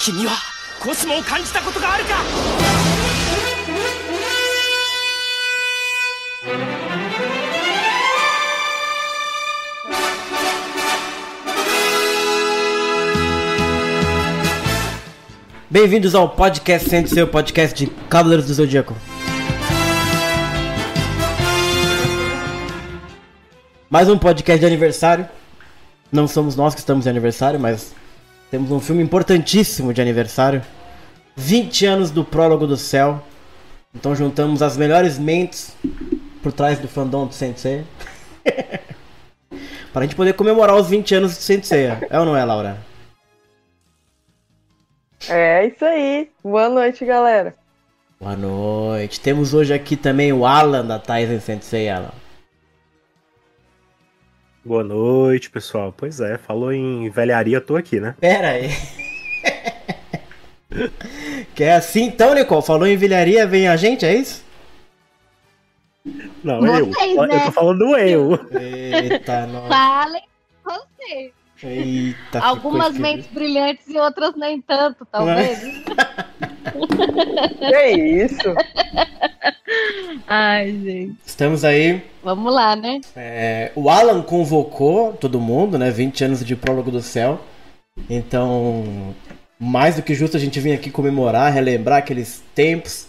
君はコスモを感じたことがあるか Bem-vindos ao podcast Sente Seu podcast de Cavaleiros do Zodíaco. Mais um podcast de aniversário. Não somos nós que estamos de aniversário, mas temos um filme importantíssimo de aniversário. 20 anos do Prólogo do Céu. Então juntamos as melhores mentes por trás do fandom do Sensei. Para a gente poder comemorar os 20 anos de Sensei. É ou não é, Laura? É isso aí. Boa noite, galera. Boa noite. Temos hoje aqui também o Alan da Tyson Sensei, Alan. Boa noite, pessoal. Pois é, falou em velharia, tô aqui, né? Pera aí. que é assim então, Nicole? Falou em velharia, vem a gente, é isso? Não, Vocês, eu. né? Eu tô falando do eu. Eita, nossa. Falem você. Eita, Algumas mentes brilhantes e outras nem tanto, talvez. Que isso? Ai, gente. Estamos aí. Vamos lá, né? é, o Alan convocou todo mundo, né? 20 anos de Prólogo do Céu. Então, mais do que justo a gente vir aqui comemorar, relembrar aqueles tempos,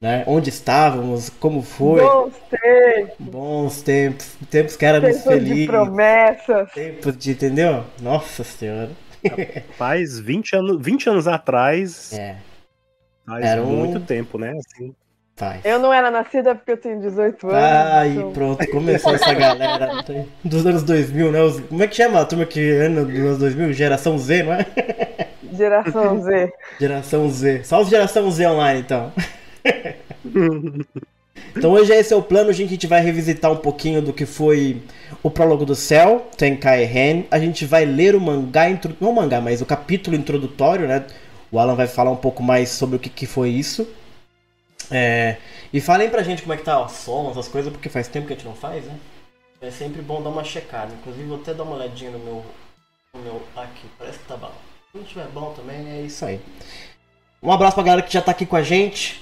né? Onde estávamos, como foi. Bons tempos, Bons tempos. Tempos que éramos tempos de felizes. promessas. Tempos de, entendeu? Nossa senhora. Faz 20 anos, 20 anos atrás. É, Faz Era um- muito tempo, né? Assim, Eu não era nascida porque eu tenho 18 anos. Aí, então- pronto, começou essa galera dos anos 2000, né? Os- como é que chama a turma que ano dos anos 2000? Geração Z, não é? Geração Z. Geração Z. Só os Geração Z online, então. Então hoje esse é o plano, gente. A gente vai revisitar um pouquinho do que foi o prólogo do céu, Tenkai Ren. A gente vai ler o mangá, intro... não o mangá, mas o capítulo introdutório, né? O Alan vai falar um pouco mais sobre o que, que foi isso. É, E falem pra gente como é que tá o som, essas coisas, porque faz tempo que a gente não faz, né? É sempre bom dar uma checada. Inclusive, vou até dar uma olhadinha no meu. No meu aqui, parece que tá bom. Se não tiver bom também, é isso aí. Um abraço pra galera que já tá aqui com a gente.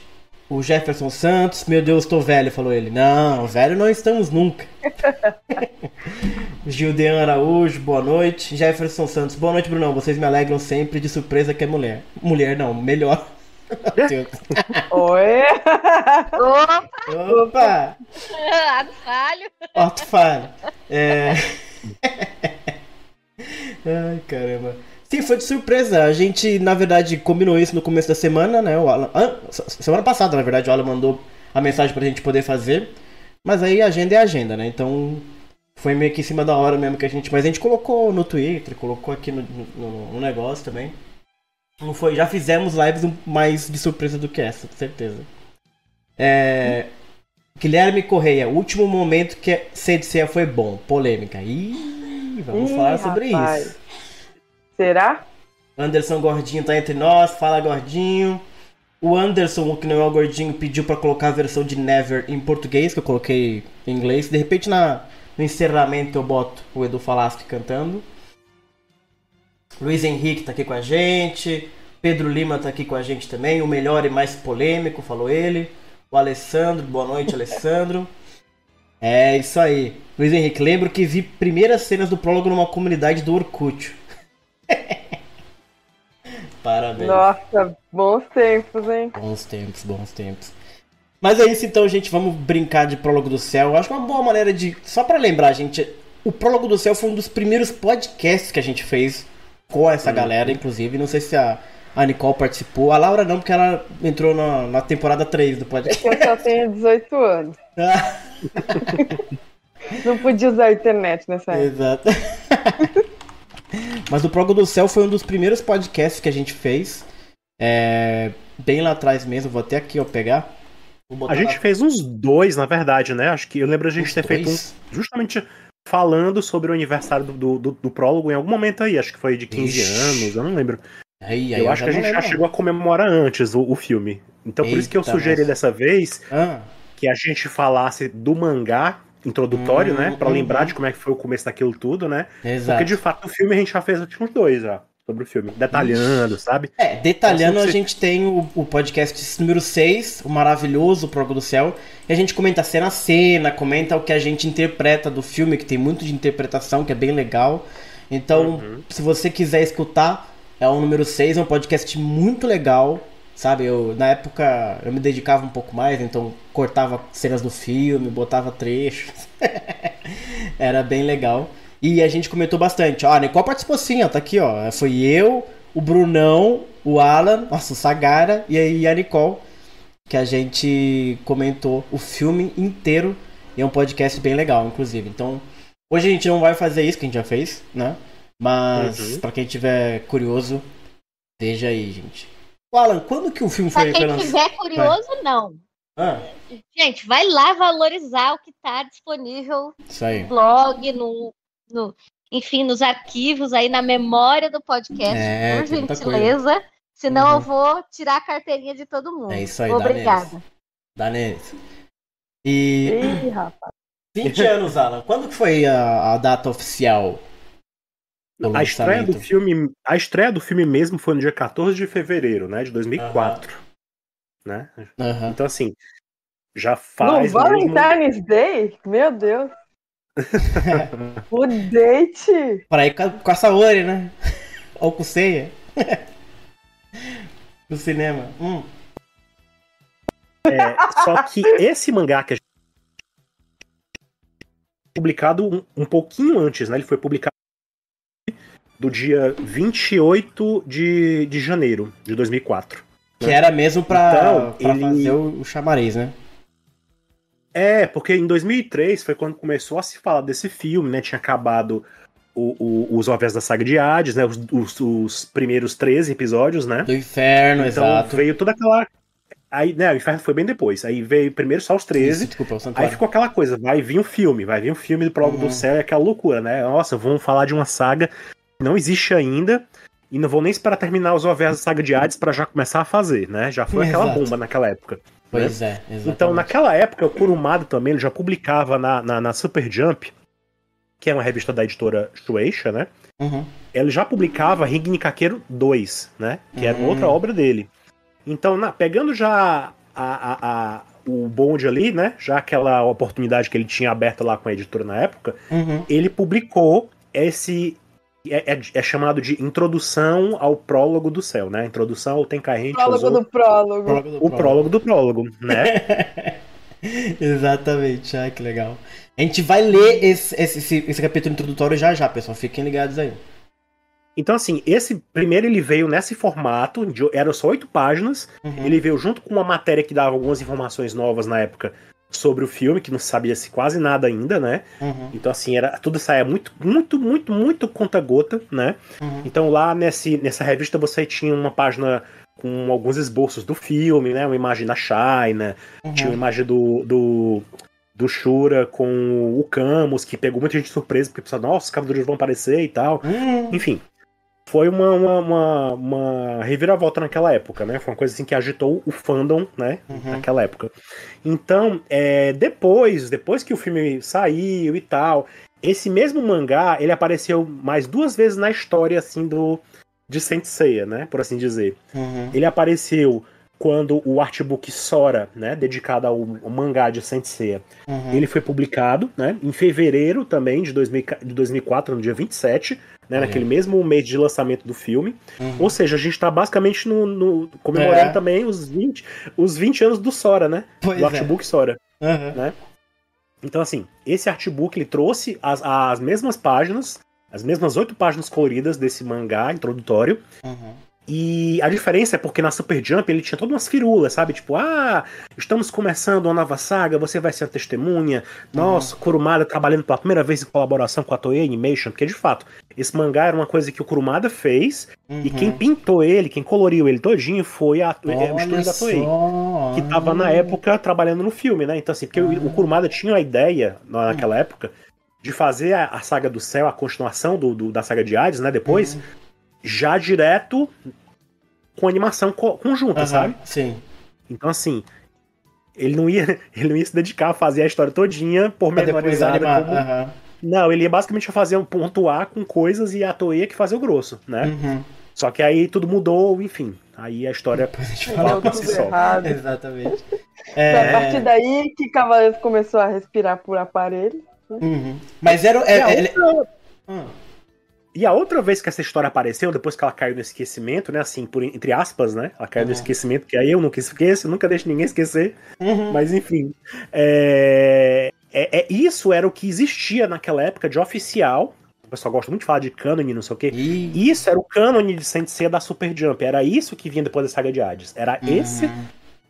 O Jefferson Santos, meu Deus, tô velho, falou ele. Não, velho não estamos nunca. Gildean Araújo, boa noite. Jefferson Santos, boa noite, Brunão. Vocês me alegram sempre de surpresa que é mulher. Mulher não, melhor. Meu Deus. Oi? Opa, Opa! falho. Otto falho. É. Ai, caramba. Sim, foi de surpresa. A gente, na verdade, combinou isso no começo da semana, né? O Alan... ah, se- semana passada, na verdade, o Alan mandou a mensagem pra gente poder fazer. Mas aí a agenda é agenda, né? Então foi meio que em cima da hora mesmo que a gente. Mas a gente colocou no Twitter, colocou aqui no, no, no negócio também. Não foi, já fizemos lives mais de surpresa do que essa, com certeza. É. Guilherme Correia, último momento que CDC foi bom. Polêmica. Ih, vamos Ih, falar sobre rapaz. isso. Será? Anderson Gordinho tá entre nós, fala Gordinho. O Anderson, o que não é o Gordinho, pediu pra colocar a versão de Never em português, que eu coloquei em inglês. De repente na, no encerramento eu boto o Edu Falaschi cantando. Luiz Henrique tá aqui com a gente. Pedro Lima tá aqui com a gente também. O melhor e mais polêmico, falou ele. O Alessandro, boa noite, Alessandro. É isso aí. Luiz Henrique, lembro que vi primeiras cenas do prólogo numa comunidade do Orkut. Parabéns. Nossa, bons tempos, hein? Bons tempos, bons tempos. Mas é isso então, gente. Vamos brincar de Prólogo do Céu. Eu acho uma boa maneira de. Só pra lembrar, gente. O Prólogo do Céu foi um dos primeiros podcasts que a gente fez com essa galera, inclusive. Não sei se a, a Nicole participou. A Laura não, porque ela entrou na, na temporada 3 do podcast. Eu só tenho 18 anos. Não podia usar a internet nessa época. Exato. Mas o Prólogo do Céu foi um dos primeiros podcasts que a gente fez. É, bem lá atrás mesmo. Vou até aqui, ó, pegar. A gente na- fez uns dois, na verdade, né? Acho que eu lembro a gente Uns ter feito um dois? justamente falando sobre o aniversário do, do, do- do prólogo em algum momento aí. Acho que foi de 15 Ixi. anos, eu não lembro. Aí, aí, eu acho que a gente já chegou a comemorar antes o, o filme. Então por isso que eu Eita, sugeri nossa. dessa vez Ah, que a gente falasse do mangá introdutório, Hum, né? Pra uhum. lembrar de como é que foi o começo daquilo tudo, né? exato. Porque de fato o filme a gente já fez acho, uns dois já. Sobre o filme, detalhando, sabe? É, detalhando, Então, a gente tem o, o podcast número 6, o maravilhoso Prólogo do Céu, e a gente comenta cena a cena, comenta o que a gente interpreta do filme, que tem muito de interpretação, que é bem legal. Então, Uhum. se você quiser escutar, é o número 6, é um podcast muito legal, sabe? Eu, na época, eu me dedicava um pouco mais, então cortava cenas do filme, botava trechos. Era bem legal. E a gente comentou bastante. Ó, a Nicole participou sim, ó. Tá aqui, ó. Foi eu, o Brunão, o Alan, nossa, o Sagara e aí a Nicole. Que a gente comentou o filme inteiro. E é um podcast bem legal, inclusive. Então, hoje a gente não vai fazer isso, que a gente já fez, né? Mas, Uhum. pra quem tiver curioso, veja aí, gente. O Alan, quando que o filme Pra foi, foi quem lançado? tiver curioso, não. Ah, Gente, vai lá valorizar o que tá disponível isso aí. no blog, no, no- enfim, nos arquivos aí na memória do podcast, É, por gentileza. Senão Uhum. eu vou tirar a carteirinha de todo mundo. É isso aí, Obrigada. Dá neles. E Ih, rapaz. 20 anos, Alan. Quando que foi a, a data oficial? do A estreia do filme, a estreia do filme mesmo foi no dia 14 de fevereiro, né, de 2004, né? Aham. Então assim, já No faz mesmo... Valentine's Day? Meu Deus. o date. Pra ir com a, Saori, né? Ou com o Seiya. no cinema. Hum. É, só que esse mangá que a gente publicado um, um pouquinho antes, né? Ele foi publicado do dia 28 de, de janeiro de 2004. Que era mesmo pra, Então, pra ele- fazer o, o chamariz, né? É, porque em 2003 foi quando começou a se falar desse filme, né? Tinha acabado o- o- os OVAs da saga de Hades, né? Os, os- os primeiros 13 episódios, né? Do inferno, Então exato. veio toda aquela. Aí, né, o inferno foi bem depois. Aí veio primeiro só os 13. Isso, desculpa, o Aí ficou aquela coisa, vai vir um filme, vai vir um filme do Prólogo Uhum. do Céu, é aquela loucura, né? Nossa, vamos falar de uma saga que não existe ainda, e não vou nem esperar terminar os OVAs da saga de Hades pra já começar a fazer, né? Já foi aquela Exato. bomba naquela época. Pois é, exatamente. Então, naquela época, o Kurumada também ele já publicava na, na, na Super Jump, que é uma revista da editora Shueisha, né? Uhum. Ele já publicava Ring Nikakeiro 2, né? Que era Hum. outra obra dele. Então, na- pegando já a, a- a- o bonde ali, né? Já aquela oportunidade que ele tinha aberta lá com a editora na época, Uhum. ele publicou esse. É, é- é chamado de Introdução ao Prólogo do Céu, né? Introdução ao Tenkairen Prólogo Shoujo, do prólogo. Prólogo do o prólogo do prólogo, né? Exatamente, ai que legal. A gente vai ler esse, esse, esse, esse capítulo introdutório já já, pessoal. Fiquem ligados aí. Então, assim, esse primeiro ele veio nesse formato, de, eram só oito páginas. Uhum. Ele veio junto com uma matéria que dava algumas informações novas na época sobre o filme, que não sabia-se quase nada ainda, né? Uhum. Então, assim, era tudo saía muito, muito, muito, muito conta-gota, né? Uhum. Então, lá nesse, nessa revista você tinha uma página com alguns esboços do filme, né? Uma imagem da China, Uhum. tinha uma imagem do, do, do Shura com o Camus, que pegou muita gente de surpresa, porque pensou, nossa, os Cavaleiros vão aparecer e tal. Uhum. Enfim, foi uma, uma, uma, uma reviravolta naquela época, né? Foi uma coisa assim que agitou o fandom, né? Uhum. Naquela época. Então, é, depois, depois que o filme saiu e tal, esse mesmo mangá, ele apareceu mais duas vezes na história, assim, do de Saint Seiya, né? Por assim dizer. Uhum. Ele apareceu quando o artbook Sora, né? Dedicado ao, ao mangá de Saint Seiya, Uhum. ele foi publicado, né? Em fevereiro também de, 2000, de 2004, no dia 27, né? Naquele mesmo mês de lançamento do filme. Uhum. Ou seja, a gente tá basicamente no, no- comemorando É. também os 20, os 20 anos do Sora, né? Pois do é. artbook Sora. Uhum. Então, assim, esse artbook ele trouxe as, as mesmas páginas, as mesmas oito páginas coloridas desse mangá introdutório. Uhum. E a diferença é porque na Super Jump ele tinha todas umas firulas, sabe? Tipo, ah, estamos começando uma nova saga, você vai ser a testemunha. Nossa, Kurumada trabalhando pela primeira vez em colaboração com a Toei Animation, porque de fato, esse mangá era uma coisa que o Kurumada fez, e quem Uhum. pintou ele, quem coloriu ele todinho foi a, é, o estúdio da Toei. só. Que tava na época trabalhando no filme, né? Então, assim, porque o, o Kurumada tinha a ideia, na- naquela época, de fazer a, a saga do céu, a continuação do, do- da saga de Hades, né? Depois, Uhum. Já direto com animação co- conjunta, Aham, sabe? Sim. Então, assim, ele não ia, ele não ia se dedicar a fazer a história todinha depois pormenorizada. animar. como- Aham. Não, ele ia basicamente fazer um pontuar com coisas e a Toei ia que fazer o grosso, né? Uhum. Só que aí tudo mudou, enfim. Aí a história Depois a gente fala por si só. Exatamente. Foi a partir É, daí que Cavaleiros começou a respirar por aparelho. uhum. Mas era. E a É, ele- outra- Hum. E a outra vez que essa história apareceu, depois que ela caiu no esquecimento, né? Assim, por, entre aspas, né? Ela caiu no Uhum. esquecimento, que aí eu nunca esqueço, nunca deixo ninguém esquecer. Uhum. Mas enfim. É, é, é- isso era o que existia naquela época de oficial. O pessoal gosta muito de falar de cânone, não sei o quê. E... Isso era o cânone de Sensei da Super Jump. Era isso que vinha depois da saga de Hades. Era esse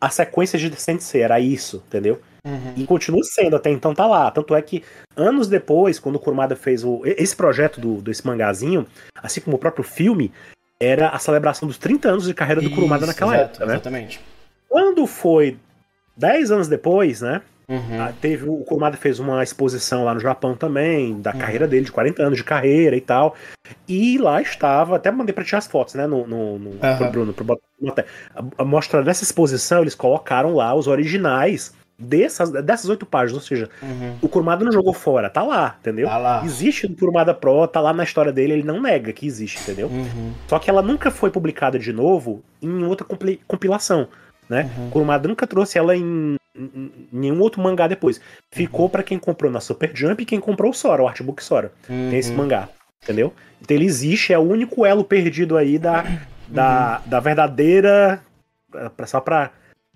a sequência de Sensei. Era isso, entendeu? Uhum. E continua sendo, até então tá lá. Tanto é que anos depois, quando o Kurumada fez o, esse projeto do, desse mangazinho, assim como o próprio filme, era a celebração dos 30 anos de carreira do Kurumada Isso, naquela exato, época, né? Exatamente. Quando foi 10 anos depois, né? Uhum. Teve, o Kurumada fez uma exposição lá no Japão também, da Uhum. carreira dele, de 40 anos de carreira e tal. E lá estava, até mandei pra ti as fotos, né? No, no, no, Aham. pro Bruno, pro mostra dessa exposição, eles colocaram lá os originais dessas, dessas oito páginas, ou seja, Uhum. o Kurumada não jogou fora, tá lá, entendeu? Tá lá. Existe no Kurumada Pro, tá lá na história dele, ele não nega que existe, entendeu? Uhum. Só que ela nunca foi publicada de novo em outra compilação, né? Uhum. Kurumada nunca trouxe ela em, em- em nenhum outro mangá depois. Ficou pra quem comprou na Super Jump e quem comprou o Sora, o Artbook Sora. Tem esse Uhum. mangá, entendeu? Então ele existe, é o único elo perdido aí da, da, da verdadeira. pra- Só pra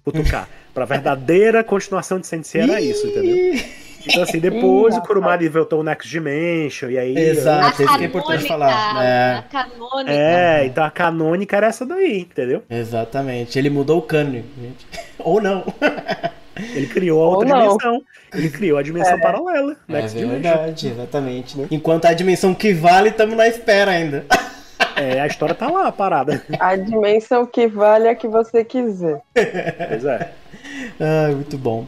cutucar. pra verdadeira continuação de Sensei era isso, entendeu? Então, assim, depois o Kurumada inventou o Next Dimension, e aí. Exato. A isso que é importante falar, é. a canônica. É, então a canônica era essa daí, entendeu? Exatamente. Ele mudou o cânone, gente. Ou não. Ele criou a Ou outra não. dimensão. Ele criou a dimensão É. paralela. É Next Dimension. verdade, exatamente. Enquanto a dimensão que vale, estamos na espera ainda. É, a história tá lá, parada. A dimensão que vale é a que você quiser. Pois é. Ah, muito bom.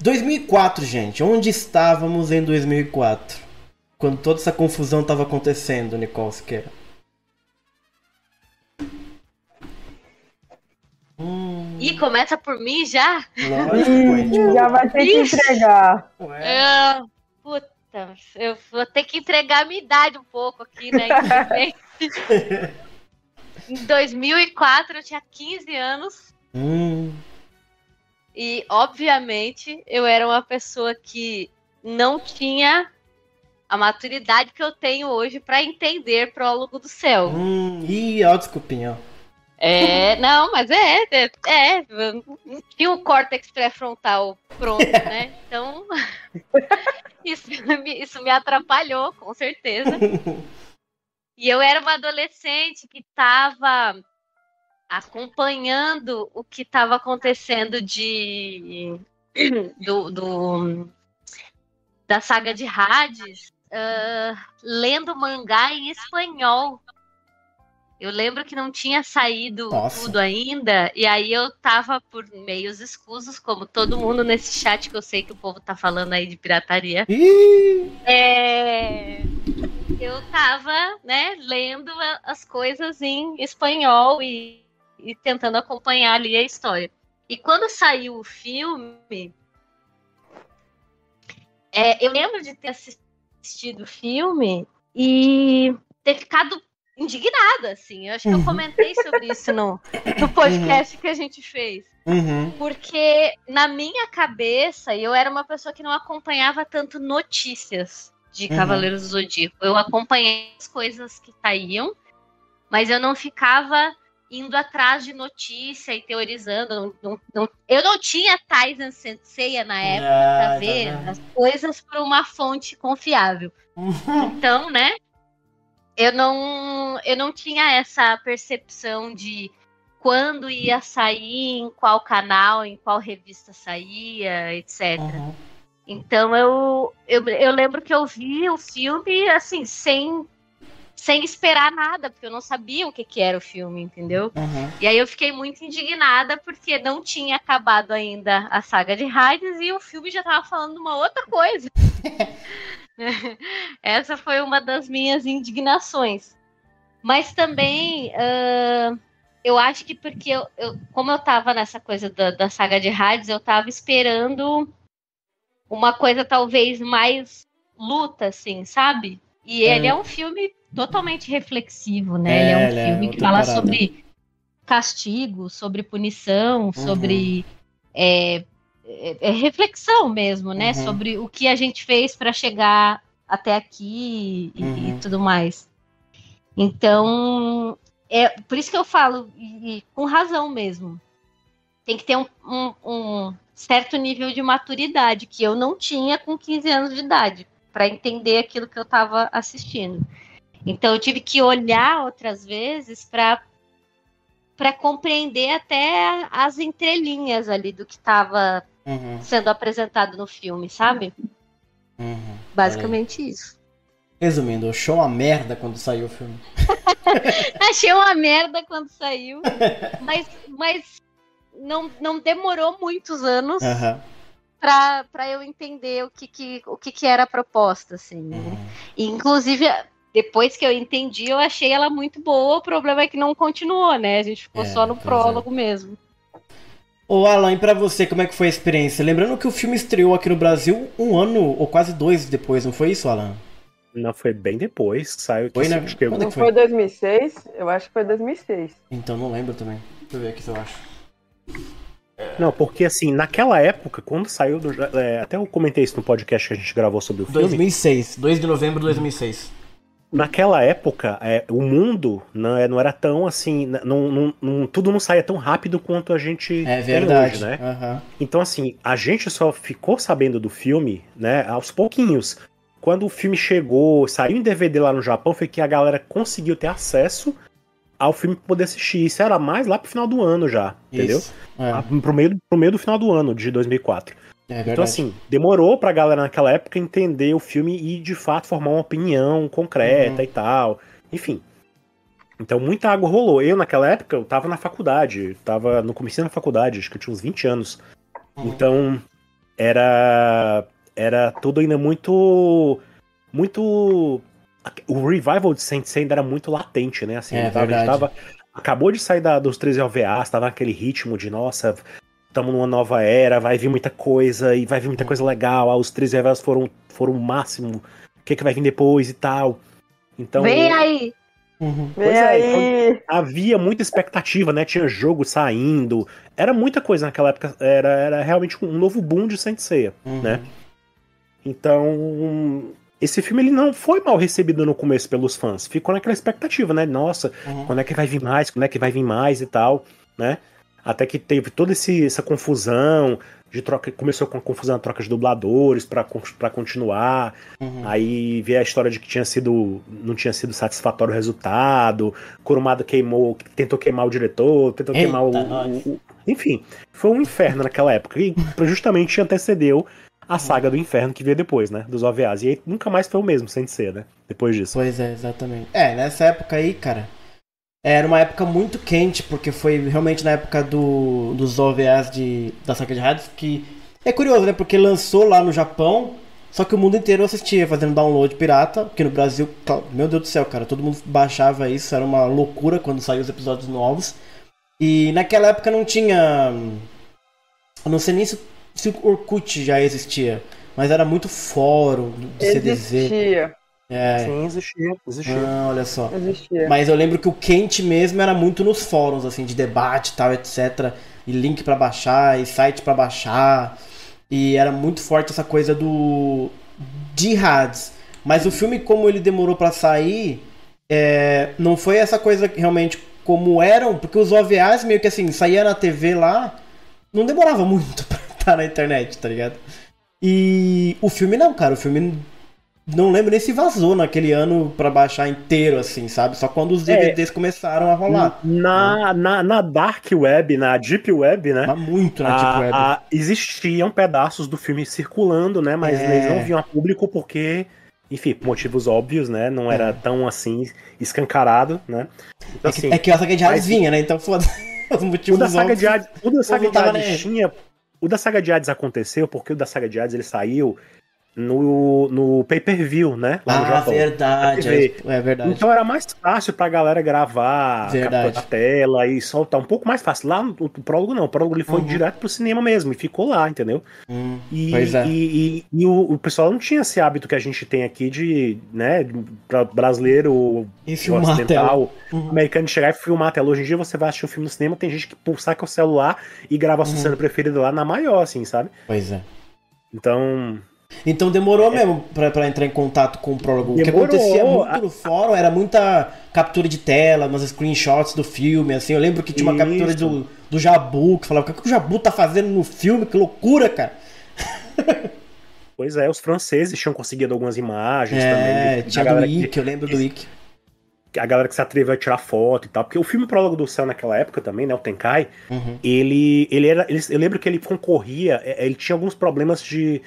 2004, gente. Onde estávamos em 2004? Quando toda essa confusão estava acontecendo, Nicole Siqueira. Hum, E começa por mim já? lógico, Ih, já vai ter que Ixi. entregar. Ué. Eu- puta, eu vou ter que entregar a minha idade um pouco aqui, né? em 2004 eu tinha 15 anos Hum, e, obviamente, eu era uma pessoa que não tinha a maturidade que eu tenho hoje para entender Prólogo do Céu. hum, ih, ó, desculpinha. É, não, mas é, é, é, não tinha o córtex pré-frontal pronto, né? Então, isso me, isso me atrapalhou, com certeza. E eu era uma adolescente que estava acompanhando o que estava acontecendo de do, do- da saga de Hades, ah, lendo mangá em espanhol. Eu lembro que não tinha saído Nossa. tudo ainda, e aí eu tava por meios escusos, como todo mundo nesse chat que eu sei que o povo tá falando aí de pirataria. É, eu tava, né, lendo as coisas em espanhol e, e tentando acompanhar ali a história. E quando saiu o filme, é, eu lembro de ter assistido o filme e ter ficado indignada, assim. Eu acho que eu Uhum. comentei sobre isso no, no podcast que a gente fez. uhum, Porque na minha cabeça, eu era uma pessoa que não acompanhava tanto notícias de Uhum. Cavaleiros do Zodíaco. Eu acompanhei as coisas que saíam, mas eu não ficava indo atrás de notícia e teorizando. Não- não- eu não tinha Tyson Senseiya na época Ah, para tá ver as coisas por uma fonte confiável. Então, né? Eu não, eu não tinha essa percepção de quando ia sair, em qual canal, em qual revista saía, etc. Uhum. Então eu, eu, eu lembro que eu vi o filme assim, sem, sem esperar nada, porque eu não sabia o que, que era o filme, entendeu? Uhum. E aí eu fiquei muito indignada porque não tinha acabado ainda a saga de Hades e o filme já tava falando uma outra coisa. Essa foi uma das minhas indignações. Mas também ah, eu acho que porque eu, eu- como eu tava nessa coisa da, da saga de Hades, eu tava esperando uma coisa talvez mais luta, assim, sabe? E ele é um filme totalmente reflexivo, né? ele é um é filme que outra fala parada. sobre castigo, sobre punição, Uhum. sobre é, é- é reflexão mesmo, né? Uhum. Sobre o que a gente fez para chegar até aqui e, Uhum. e tudo mais. Então, é por isso que eu falo, e, e com razão mesmo. Tem que ter um, um- um certo nível de maturidade que eu não tinha com 15 anos de idade para entender aquilo que eu estava assistindo. Então eu tive que olhar outras vezes para para compreender até as entrelinhas ali do que estava Uhum, sendo apresentado no filme, sabe? uhum. Basicamente isso. Resumindo, o show é uma merda quando saiu o filme. Achei uma merda quando saiu, mas, mas não, não demorou muitos anos pra para eu entender o que, que, o que, que era a proposta, assim. né? uhum. E, inclusive, depois que eu entendi, eu achei ela muito boa. O problema é que não continuou, né? A gente ficou É, só no é. prólogo mesmo. Ô Alan, e pra você, como é que foi a experiência? Lembrando que o filme estreou aqui no Brasil um ano ou quase dois depois, não foi isso, Alan? Não, foi bem depois que saiu. Foi, né? acho que eu- Quando é Não que foi? foi 2006? Eu acho que foi 2006. Então não lembro também. Deixa eu ver aqui se eu acho. Não, porque assim, naquela época, quando saiu. do- é, até eu comentei isso no podcast que a gente gravou sobre o filme. 2006, 2 de novembro de 2006. Naquela época, é, o mundo não, é- não era tão assim. Não, não- não- tudo não saía tão rápido quanto a gente É verdade. hoje, né? Aham. Então, assim, a gente só ficou sabendo do filme, né, aos pouquinhos. Quando o filme chegou, saiu em DVD lá no Japão, foi que a galera conseguiu ter acesso ao filme pra poder assistir. Isso era mais lá pro final do ano já, entendeu? Isso. É, Ah, Pro, meio, pro meio do final do ano, de 2004. é. Então, assim, demorou pra galera naquela época entender o filme e, de fato, formar uma opinião concreta Uhum. e tal. Enfim. Então, muita água rolou. Eu, naquela época, eu tava na faculdade. Tava no começo da faculdade, acho que eu tinha uns 20 anos. Uhum. Então, era... Era tudo ainda muito... Muito... O revival de Saint Seiya ainda era muito latente, né? Assim, É ele tava, a gente verdade. tava- acabou de sair da- dos 13 OVAs, tava naquele ritmo de, nossa, estamos numa nova era, vai vir muita coisa, e vai vir muita coisa legal, ah, os 13 OVAs foram, foram o máximo, o que, que vai vir depois e tal. Então, Vem aí! Uhum. Vem Pois é, aí! havia muita expectativa, né? Tinha jogo saindo, era muita coisa naquela época, era, era realmente um novo boom de Saint Seiya. Uhum. né? Então, esse filme ele não foi mal recebido no começo pelos fãs. Ficou naquela expectativa, né? Nossa, Uhum. quando é que vai vir mais? Quando é que vai vir mais e tal, né? Até que teve toda esse- essa confusão de troca, começou com a confusão da troca de dubladores pra continuar. Uhum. Aí veio a história de que tinha sido não tinha sido satisfatório o resultado. Kurumada queimou, tentou queimar o diretor, tentou Eita, queimar o, o- o- enfim, foi um inferno naquela época e justamente antecedeu a saga do inferno que veio depois, né, dos OVAs. E aí nunca mais foi o mesmo, sem ser, né? Depois disso. Pois é, exatamente. É, nessa época aí, cara, era uma época muito quente, porque foi realmente na época do, dos OVAs de, da saga de rádios que. É curioso, né? Porque lançou lá no Japão, só que o mundo inteiro assistia fazendo download pirata, porque no Brasil, meu Deus do céu, cara, todo mundo baixava isso, era uma loucura quando saíam os episódios novos. E naquela época não tinha. Não sei nem se, se o Orkut já existia, mas era muito fórum do CDZ. Existia. É. Sim, existia, existia. Ah, olha só. Existia. Mas eu lembro que o quente mesmo era muito nos fóruns, assim, de debate e tal, etc. E link pra baixar, e site pra baixar. E era muito forte essa coisa do. de rádios. Mas o filme, como ele demorou pra sair, é, não foi essa coisa que realmente como eram, porque os OVAs meio que assim, saía na TV lá, não demorava muito pra estar na internet, tá ligado? E o filme não, cara, o filme não lembro nem se vazou naquele ano pra baixar inteiro, assim, sabe? Só quando os DVDs começaram a rolar. Na, na, na Dark Web, na Deep Web, né? Mas muito na a- Deep Web. a- existiam pedaços do filme circulando, né? Mas É. eles não vinham a público porque, enfim, por motivos óbvios, né? Não era É. tão assim escancarado, né? Então, é, que, assim, é que a saga de Hades mas- vinha, né? Então foda. Os motivos da saga óbvios. de Hades, o da saga de Hades tinha. O da saga de Hades aconteceu porque o da saga de Hades ele saiu no, no pay-per-view, né? Lá no Ah, Japão. verdade. É, é verdade. Então era mais fácil pra galera gravar, Verdade. capturar tela e soltar um pouco mais fácil. Lá no, no prólogo não, o prólogo ele foi Uhum. direto pro cinema mesmo e ficou lá, entendeu? Hum, E, Pois é. e, e- e o, o pessoal não tinha esse hábito que a gente tem aqui de, né, pra brasileiro, E filmar ocidental, Uhum. americano de chegar e filmar a tela. Hoje em dia você vai assistir um filme no cinema, tem gente que pulsar com o celular e grava a sua Uhum. cena preferida lá na maior, assim, sabe? Pois é. Então, Então demorou mesmo pra, pra entrar em contato com o prólogo. O que Demorou. acontecia muito no fórum era muita captura de tela, umas screenshots do filme, assim. Eu lembro que tinha uma Isso. captura do, do Jabu, que falava, o que, que o Jabu tá fazendo no filme? Que loucura, cara. pois é, os franceses tinham conseguido algumas imagens É, também. de- tinha do galera que- eu lembro do Ike. a galera que se atreveu a tirar foto e tal. Porque o filme Prólogo do Céu naquela época também, né? O Tenkai, Uhum. ele, ele era. ele- eu lembro que ele concorria, é, ele tinha alguns problemas de,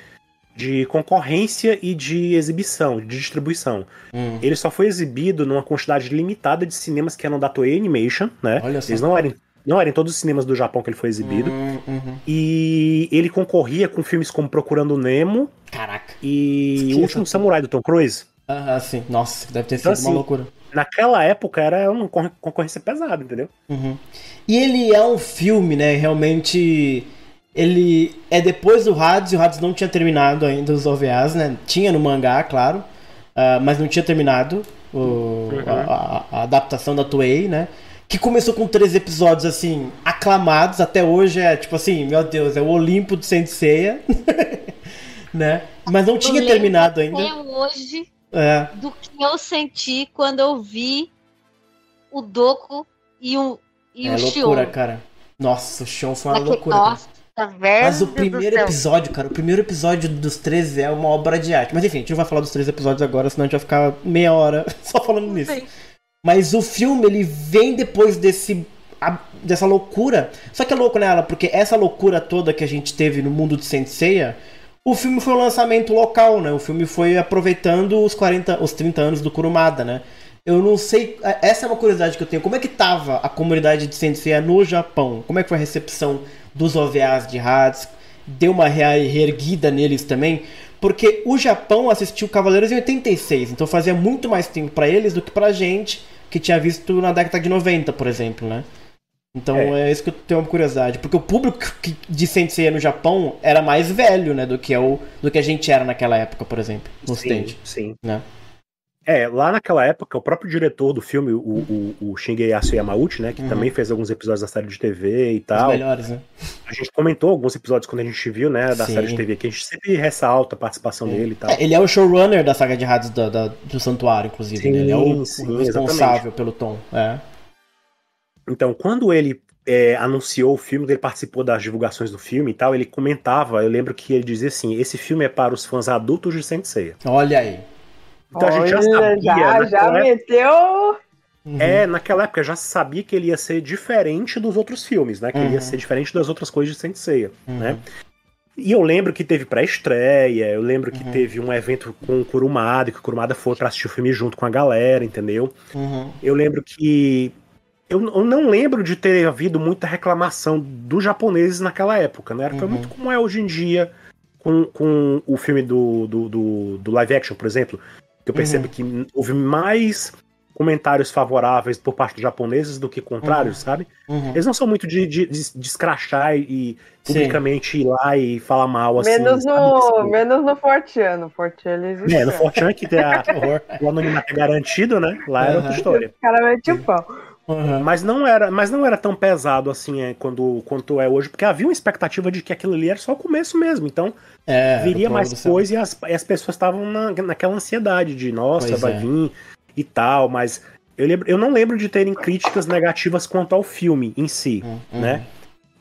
de concorrência e de exibição, de distribuição. Hum. Ele só foi exibido numa quantidade limitada de cinemas que eram da Toei Animation, né? Olha só. Eles não eram. Não eram em todos os cinemas do Japão que ele foi exibido. Hum, uhum. E ele concorria com filmes como Procurando Nemo Caraca. e O Último Samurai do Tom Cruise. Aham, sim. Nossa, deve ter sido Então, uma assim, loucura. Naquela época era uma concor- concorrência pesada, entendeu? Uhum. E ele é um filme, né? Realmente. Ele é depois do Hades, e o Hades não tinha terminado ainda os OVAs, né? Tinha no mangá, claro, ah, mas não tinha terminado o- a, a- a adaptação da Toei, né? Que começou com três episódios, assim, aclamados, até hoje é tipo assim, meu Deus, é o Olimpo de Senseiya, né? Mas não tinha terminado ainda. Até hoje É, do que eu senti quando eu vi o Doku e o, e é o loucura, Shion. cara. Nossa, o Shion foi uma Naquele- loucura. Nossa, velho. Mas o primeiro episódio, cara, o primeiro episódio dos 13 é uma obra de arte. Mas enfim, a gente não vai falar dos três episódios agora, senão a gente vai ficar meia hora só falando nisso. Sim. Mas o filme, ele vem depois desse dessa loucura. Só que é louco, né, Alan? Porque essa loucura toda que a gente teve no mundo de Senseiya, o filme foi um lançamento local, né? O filme foi aproveitando os 40, os 30 anos do Kurumada, né? Eu não sei, essa é uma curiosidade que eu tenho. Como é que tava a comunidade de Senseiya no Japão? Como é que foi a recepção dos OVAs de Hades? Deu uma reerguida neles também? Porque o Japão assistiu Cavaleiros em 86, então fazia muito mais tempo pra eles do que pra gente, que tinha visto na década de 90, por exemplo, né? Então é, É. isso que eu tenho uma curiosidade, porque o público que- de Sensei no Japão era mais velho, né, do que, é o, do que a gente era naquela época, por exemplo, no sim, sim. Né? É, lá naquela época, o próprio diretor do filme, o, o, o Shigeyasu Yamauchi, né, que Uhum. também fez alguns episódios da série de TV e Os tal, melhores, né? a gente comentou alguns episódios quando a gente viu, né, da Sim. série de TV, que a gente sempre ressalta a participação Sim. dele e tal. É, ele é o showrunner da saga de da- da- do Santuário, inclusive. Sim, né? Ele é o, sim, o responsável exatamente. pelo tom. É. Então, quando ele é, anunciou o filme, ele participou das divulgações do filme e tal, ele comentava, eu lembro que ele dizia assim, esse filme é para os fãs adultos de Sensei. Olha aí. Então a gente já Olha, sabia, já, já época- meteu. Uhum. É, naquela época já se sabia que ele ia ser diferente dos outros filmes, né? Que ele Uhum. ia ser diferente das outras coisas de Senseiya, Uhum. né? E eu lembro que teve pré-estreia, eu lembro que Uhum. teve um evento com o Kurumada, que o Kurumada foi pra assistir o filme junto com a galera, entendeu? Uhum. Eu lembro que. Eu, eu não lembro de ter havido muita reclamação dos japoneses naquela época, né? Foi Uhum. muito como é hoje em dia com, com o filme do, do, do, do live action, por exemplo. Que eu percebo Uhum. que houve mais comentários favoráveis por parte dos japoneses do que contrários, sabe? Uhum. Eles não são muito de, de, de, de escrachar e Sim. publicamente ir lá e falar mal assim. menos, no, menos no Fortean. No Fortean ele existe. É, no Fortran que tem a, o anonimato é garantido, né? Lá era outra Uhum. história. O cara mete o pau. Uhum. Mas não era, mas não era tão pesado assim é, quando, quanto é hoje, porque havia uma expectativa de que aquilo ali era só o começo mesmo. Então É, viria mais coisa e as, e as pessoas estavam na, naquela ansiedade de nossa, Pois vai é. vir e tal. Mas eu, lembro, eu não lembro de terem críticas negativas quanto ao filme em si, Uhum. né?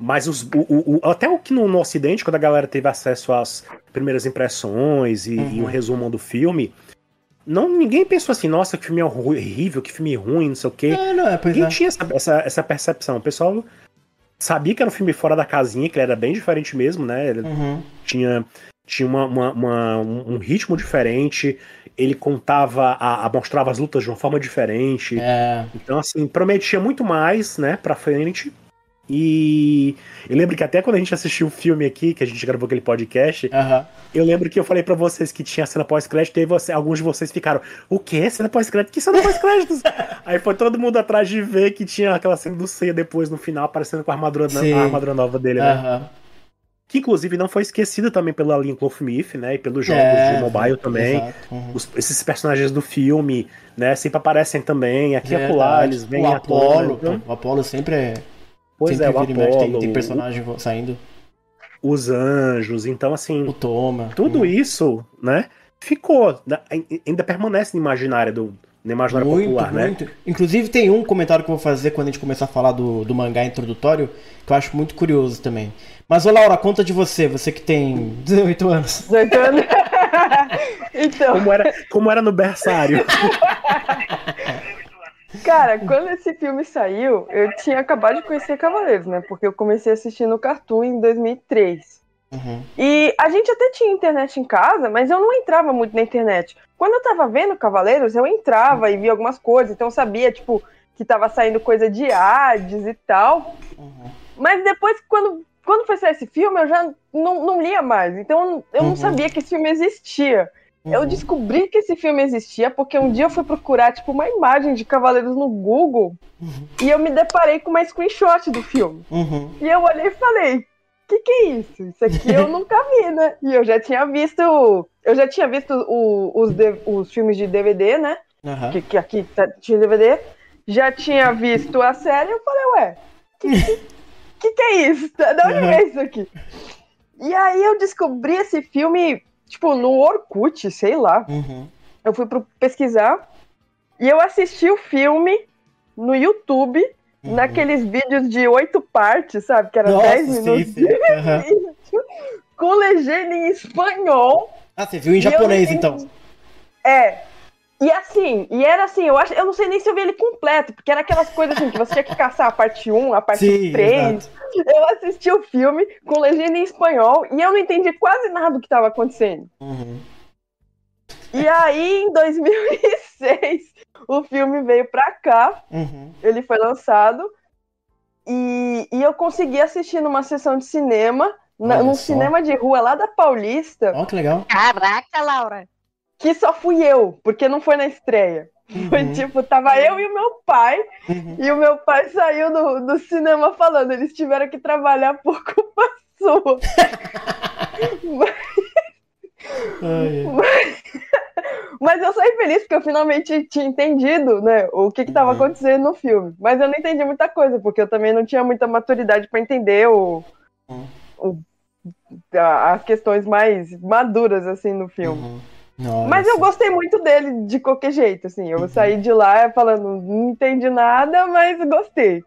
Mas os, o, o- até o que no, no Ocidente, quando a galera teve acesso às primeiras impressões e, e o Uhum. resumo do filme, não, ninguém pensou assim, nossa, que filme é horrível, que filme ruim, não sei o quê. É, não, é, pois Ninguém é. tinha essa, essa, essa percepção. O pessoal sabia que era um filme fora da casinha, que ele era bem diferente mesmo, né? Ele Uhum. tinha, tinha uma, uma- uma- um um ritmo diferente, ele contava, a, a- mostrava as lutas de uma forma diferente. É. Então, assim, prometia muito mais, né, pra frente. E eu lembro que até quando a gente assistiu o filme aqui, que a gente gravou aquele podcast, eu lembro que eu falei pra vocês que tinha cena pós-crédito, e aí você, alguns de vocês ficaram, o quê? Cena pós-crédito? Que cena pós-créditos? aí foi todo mundo atrás de ver que tinha aquela cena do Ceia depois no final, aparecendo com a armadura, a armadura nova dele, né? Que inclusive não foi esquecida também pela Lincoln Smith, né? E pelos jogos É, de mobile também. Uhum. Os- esses personagens do filme, né? Sempre aparecem também. Aqui e acolá, eles vêm o Apolo, então- o Apolo sempre é. Pois sempre é, o tem, tem personagem saindo. os anjos. Então, assim, O Toma. tudo Uhum. isso, né? Ficou. né, Ainda permanece no imaginário do no imaginário Muito, popular, né? muito. Inclusive tem um comentário que eu vou fazer quando a gente começar a falar do, do mangá introdutório, que eu acho muito curioso também. Mas, ô Laura, conta de você, você que tem 18 anos. 18 anos. então, Como era, como era no berçário. cara, quando esse filme saiu, eu tinha acabado de conhecer Cavaleiros, né? Porque eu comecei assistindo o Cartoon em 2003. Uhum. E a gente até tinha internet em casa, mas eu não entrava muito na internet. Quando eu tava vendo Cavaleiros, eu entrava e via algumas coisas, então eu sabia, tipo, que tava saindo coisa de Hades e tal. Uhum. Mas depois, quando, quando foi sair esse filme, eu já não, não lia mais. Então eu Uhum. não sabia que esse filme existia. Eu Uhum. descobri que esse filme existia porque um dia eu fui procurar, tipo, uma imagem de Cavaleiros no Google Uhum. e eu me deparei com uma screenshot do filme. Uhum. E eu olhei e falei, que que é isso? Isso aqui eu nunca vi, né? E eu já tinha visto, eu já tinha visto o- os, de- os filmes de DVD, né? Aham. Que, que aqui tá- tinha DVD. Já tinha visto a série, eu falei, ué, que que, que, que é isso? Da onde Uhum. é isso aqui? E aí eu descobri esse filme, tipo, no Orkut, sei lá. Uhum. Eu fui pro pesquisar e eu assisti o filme no YouTube, Uhum. naqueles vídeos de oito partes, sabe? Que era Nossa, 10 sim, minutos. sim. Aham. Com legenda em espanhol. Ah, você viu em eu japonês, não então? É. E assim, e era assim, eu acho, eu não sei nem se eu vi ele completo, porque era aquelas coisas assim, que você tinha que caçar a parte 1, a parte Sim, 3. exato. Eu assisti o filme com legenda em espanhol e eu não entendi quase nada do que estava acontecendo. Uhum. E aí, em 2006, o filme veio pra cá, Uhum. ele foi lançado, e, e eu consegui assistir numa sessão de cinema, na, Olha num só. cinema de rua lá da Paulista, Ó, que legal. Caraca, Laura. Que só fui eu, porque não foi na estreia. Foi Uhum. tipo, tava eu e o meu pai, Uhum. e o meu pai saiu do, do cinema falando, eles tiveram que trabalhar por culpa sua. Ai, ai. Mas eu saí feliz porque eu finalmente tinha entendido, né, o que que tava Uhum. acontecendo no filme. Mas eu não entendi muita coisa, porque eu também não tinha muita maturidade pra entender o, Uhum. o- a- as questões mais maduras, assim, no filme. Nossa. Mas eu gostei muito dele de qualquer jeito, assim. Eu Uhum. saí de lá falando, não entendi nada, mas gostei.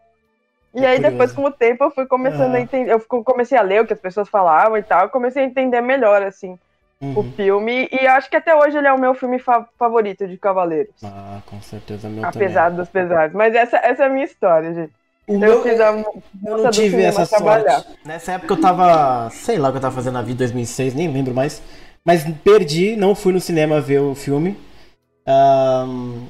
E É aí, curioso. depois, com o tempo, eu fui começando a entender. Eu comecei a ler o que as pessoas falavam e tal. Comecei a entender melhor, assim, o Uhum. filme. E acho que até hoje ele é o meu filme fa- favorito de Cavaleiros. Ah, com certeza meu apesar dos pesares. Mas essa, essa é a minha história, gente. também. O Eu meu- fiz a Eu não do tive essa trabalhar. sorte. Nessa época eu tava. Sei lá o que eu tava fazendo na vida, 2006, nem lembro mais. Mas perdi, não fui no cinema ver o filme. Ahn,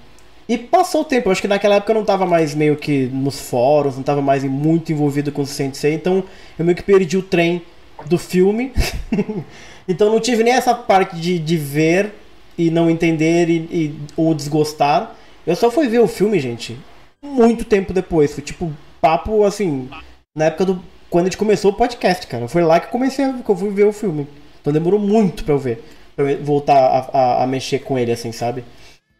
e passou o tempo. Eu acho que naquela época eu não tava mais meio que nos fóruns, não tava mais muito envolvido com o Sensei. Então eu meio que perdi o trem do filme. então não tive nem essa parte de, de ver e não entender e, e- ou desgostar. Eu só fui ver o filme, gente, muito tempo depois. Foi tipo papo assim, na época do. Quando a gente começou o podcast, cara. Foi lá que eu comecei a, que eu fui ver o filme. Então demorou muito pra eu ver. Pra eu voltar a, a- a mexer com ele, assim, sabe?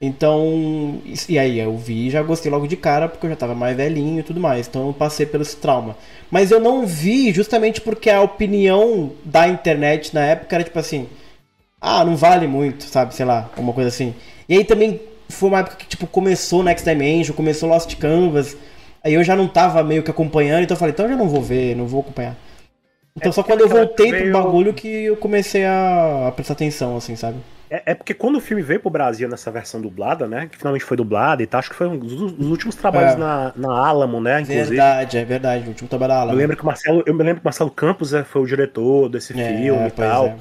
Então. E aí, eu vi e já gostei logo de cara, porque eu já tava mais velhinho e tudo mais. Então eu passei pelo esse trauma. Mas eu não vi justamente porque a opinião da internet na época era tipo assim. Ah, não vale muito, sabe? Sei lá, uma coisa assim. E aí também foi uma época que, tipo, começou Next Dimension, começou Lost Canvas. Aí eu já não tava meio que acompanhando, então eu falei, então eu já não vou ver, não vou acompanhar. Então É só quando eu voltei época pro veio- bagulho que eu comecei a, a prestar atenção, assim, sabe? É, é porque quando o filme veio pro Brasil nessa versão dublada, né? Que finalmente foi dublada e tal, acho que foi um dos, dos últimos trabalhos É. na, na Alamo, né? Inclusive. Verdade, é verdade. O último trabalho da Eu Alan. lembro que o Marcelo, eu me lembro que o Marcelo Campos é, foi o diretor desse filme e tal. é.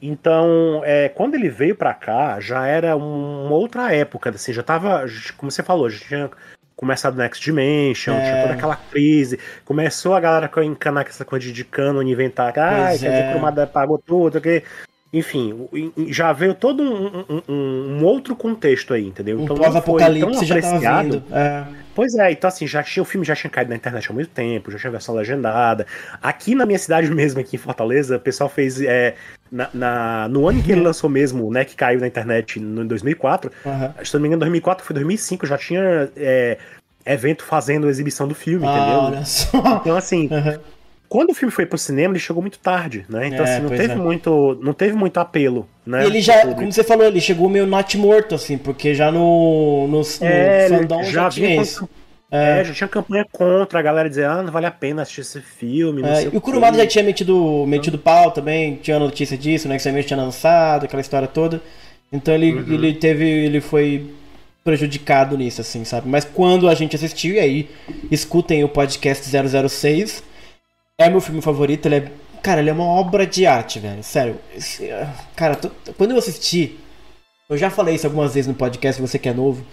Então, é, quando ele veio pra cá, já era um- uma outra época, assim, já tava, como você falou, já tinha começado Next Dimension, É. tinha toda aquela crise. Começou a galera a encanar com essa coisa de canon e inventar. Ah, quer é. que o Kurumada pagou tudo, que. Enfim, já veio todo um, um- um- outro contexto aí, entendeu? Um Então pós-apocalipse já tava apreciado. vindo. É. Pois é, então assim, já tinha, o filme já tinha caído na internet há muito tempo, já tinha versão legendada. Aqui na minha cidade mesmo, aqui em Fortaleza, o pessoal fez. é, na, na- no ano que ele lançou mesmo, né, que caiu na internet no, em 2004, Aham. se não me engano, 2004 foi 2005, já tinha é, evento fazendo exibição do filme, Ah, entendeu? olha só. Então, assim, Aham. Quando o filme foi pro cinema, ele chegou muito tarde, né? Então, É, assim, não teve, é. muito, não teve muito apelo, né? E ele já, como você falou, ele chegou meio not morto, assim, porque já no, no, no É, fandom já, já tinha isso. com- É, já tinha campanha contra a galera dizer, ah, não vale a pena assistir esse filme. É, e o. Kurumada já tinha metido, metido pau também, tinha notícia disso, né? Que você tinha lançado, aquela história toda. Então ele, Uhum. ele teve. ele foi prejudicado nisso, assim, sabe? Mas quando a gente assistiu, e aí, escutem o podcast 006. É meu filme favorito, ele é. Cara, ele é uma obra de arte, velho. Sério. Cara, tô- quando eu assisti. Eu já falei isso algumas vezes no podcast, você que é novo.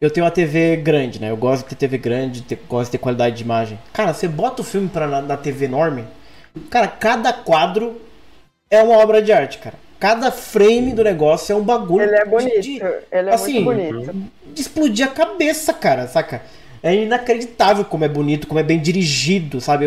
Eu tenho uma TV grande, né? Eu gosto de ter TV grande, ter- gosto de ter qualidade de imagem. Cara, você bota o filme pra, na, na TV enorme. Cara, cada quadro é uma obra de arte, cara. Cada frame do negócio é um bagulho. Ele é bonito. de- Ele é assim, muito bonito. de explodir a cabeça, cara, saca? É inacreditável como é bonito, como é bem dirigido, sabe?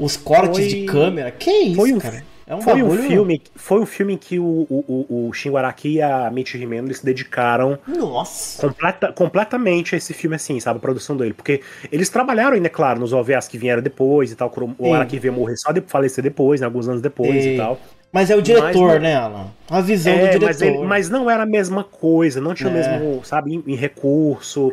Os cortes Foi- de câmera. Que isso, foi um- cara? É um Foi um bagulho. filme, foi um filme em que o, o, o, o Shin Araki e a Michi Himeno eles se dedicaram Nossa. completa, completamente a esse filme, assim, sabe? A produção dele. Porque eles trabalharam ainda, claro, nos OVAs que vieram depois e tal. O Sim. Araki veio morrer só de falecer depois, né? Alguns anos depois Sim. e tal. Mas é o diretor, Mas né, Alan? A visão do É, diretor. mas, ele- mas não era a mesma coisa, não tinha o É. mesmo, sabe, em, em recurso.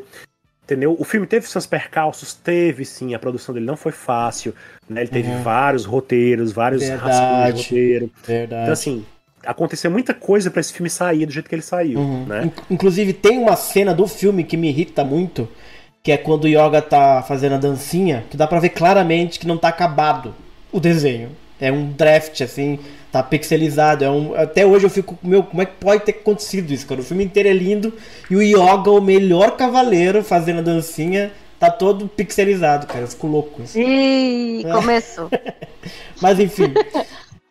Entendeu? O filme teve seus percalços, teve sim, a produção dele não foi fácil, né? Ele teve Uhum. vários roteiros, vários rascunhos de roteiro. Verdade. Então, assim, aconteceu muita coisa pra esse filme sair do jeito que ele saiu, Uhum. né? In- Inclusive, tem uma cena do filme que me irrita muito, que é quando o Yoga tá fazendo a dancinha, que dá pra ver claramente que não tá acabado o desenho. É um draft, assim, tá pixelizado. É um... Até hoje eu fico, meu, como é que pode ter acontecido isso, cara? O filme inteiro é lindo e o Yoga, o melhor cavaleiro, fazendo a dancinha, tá todo pixelizado, cara. Eu fico louco isso. Ih, começou. Mas enfim.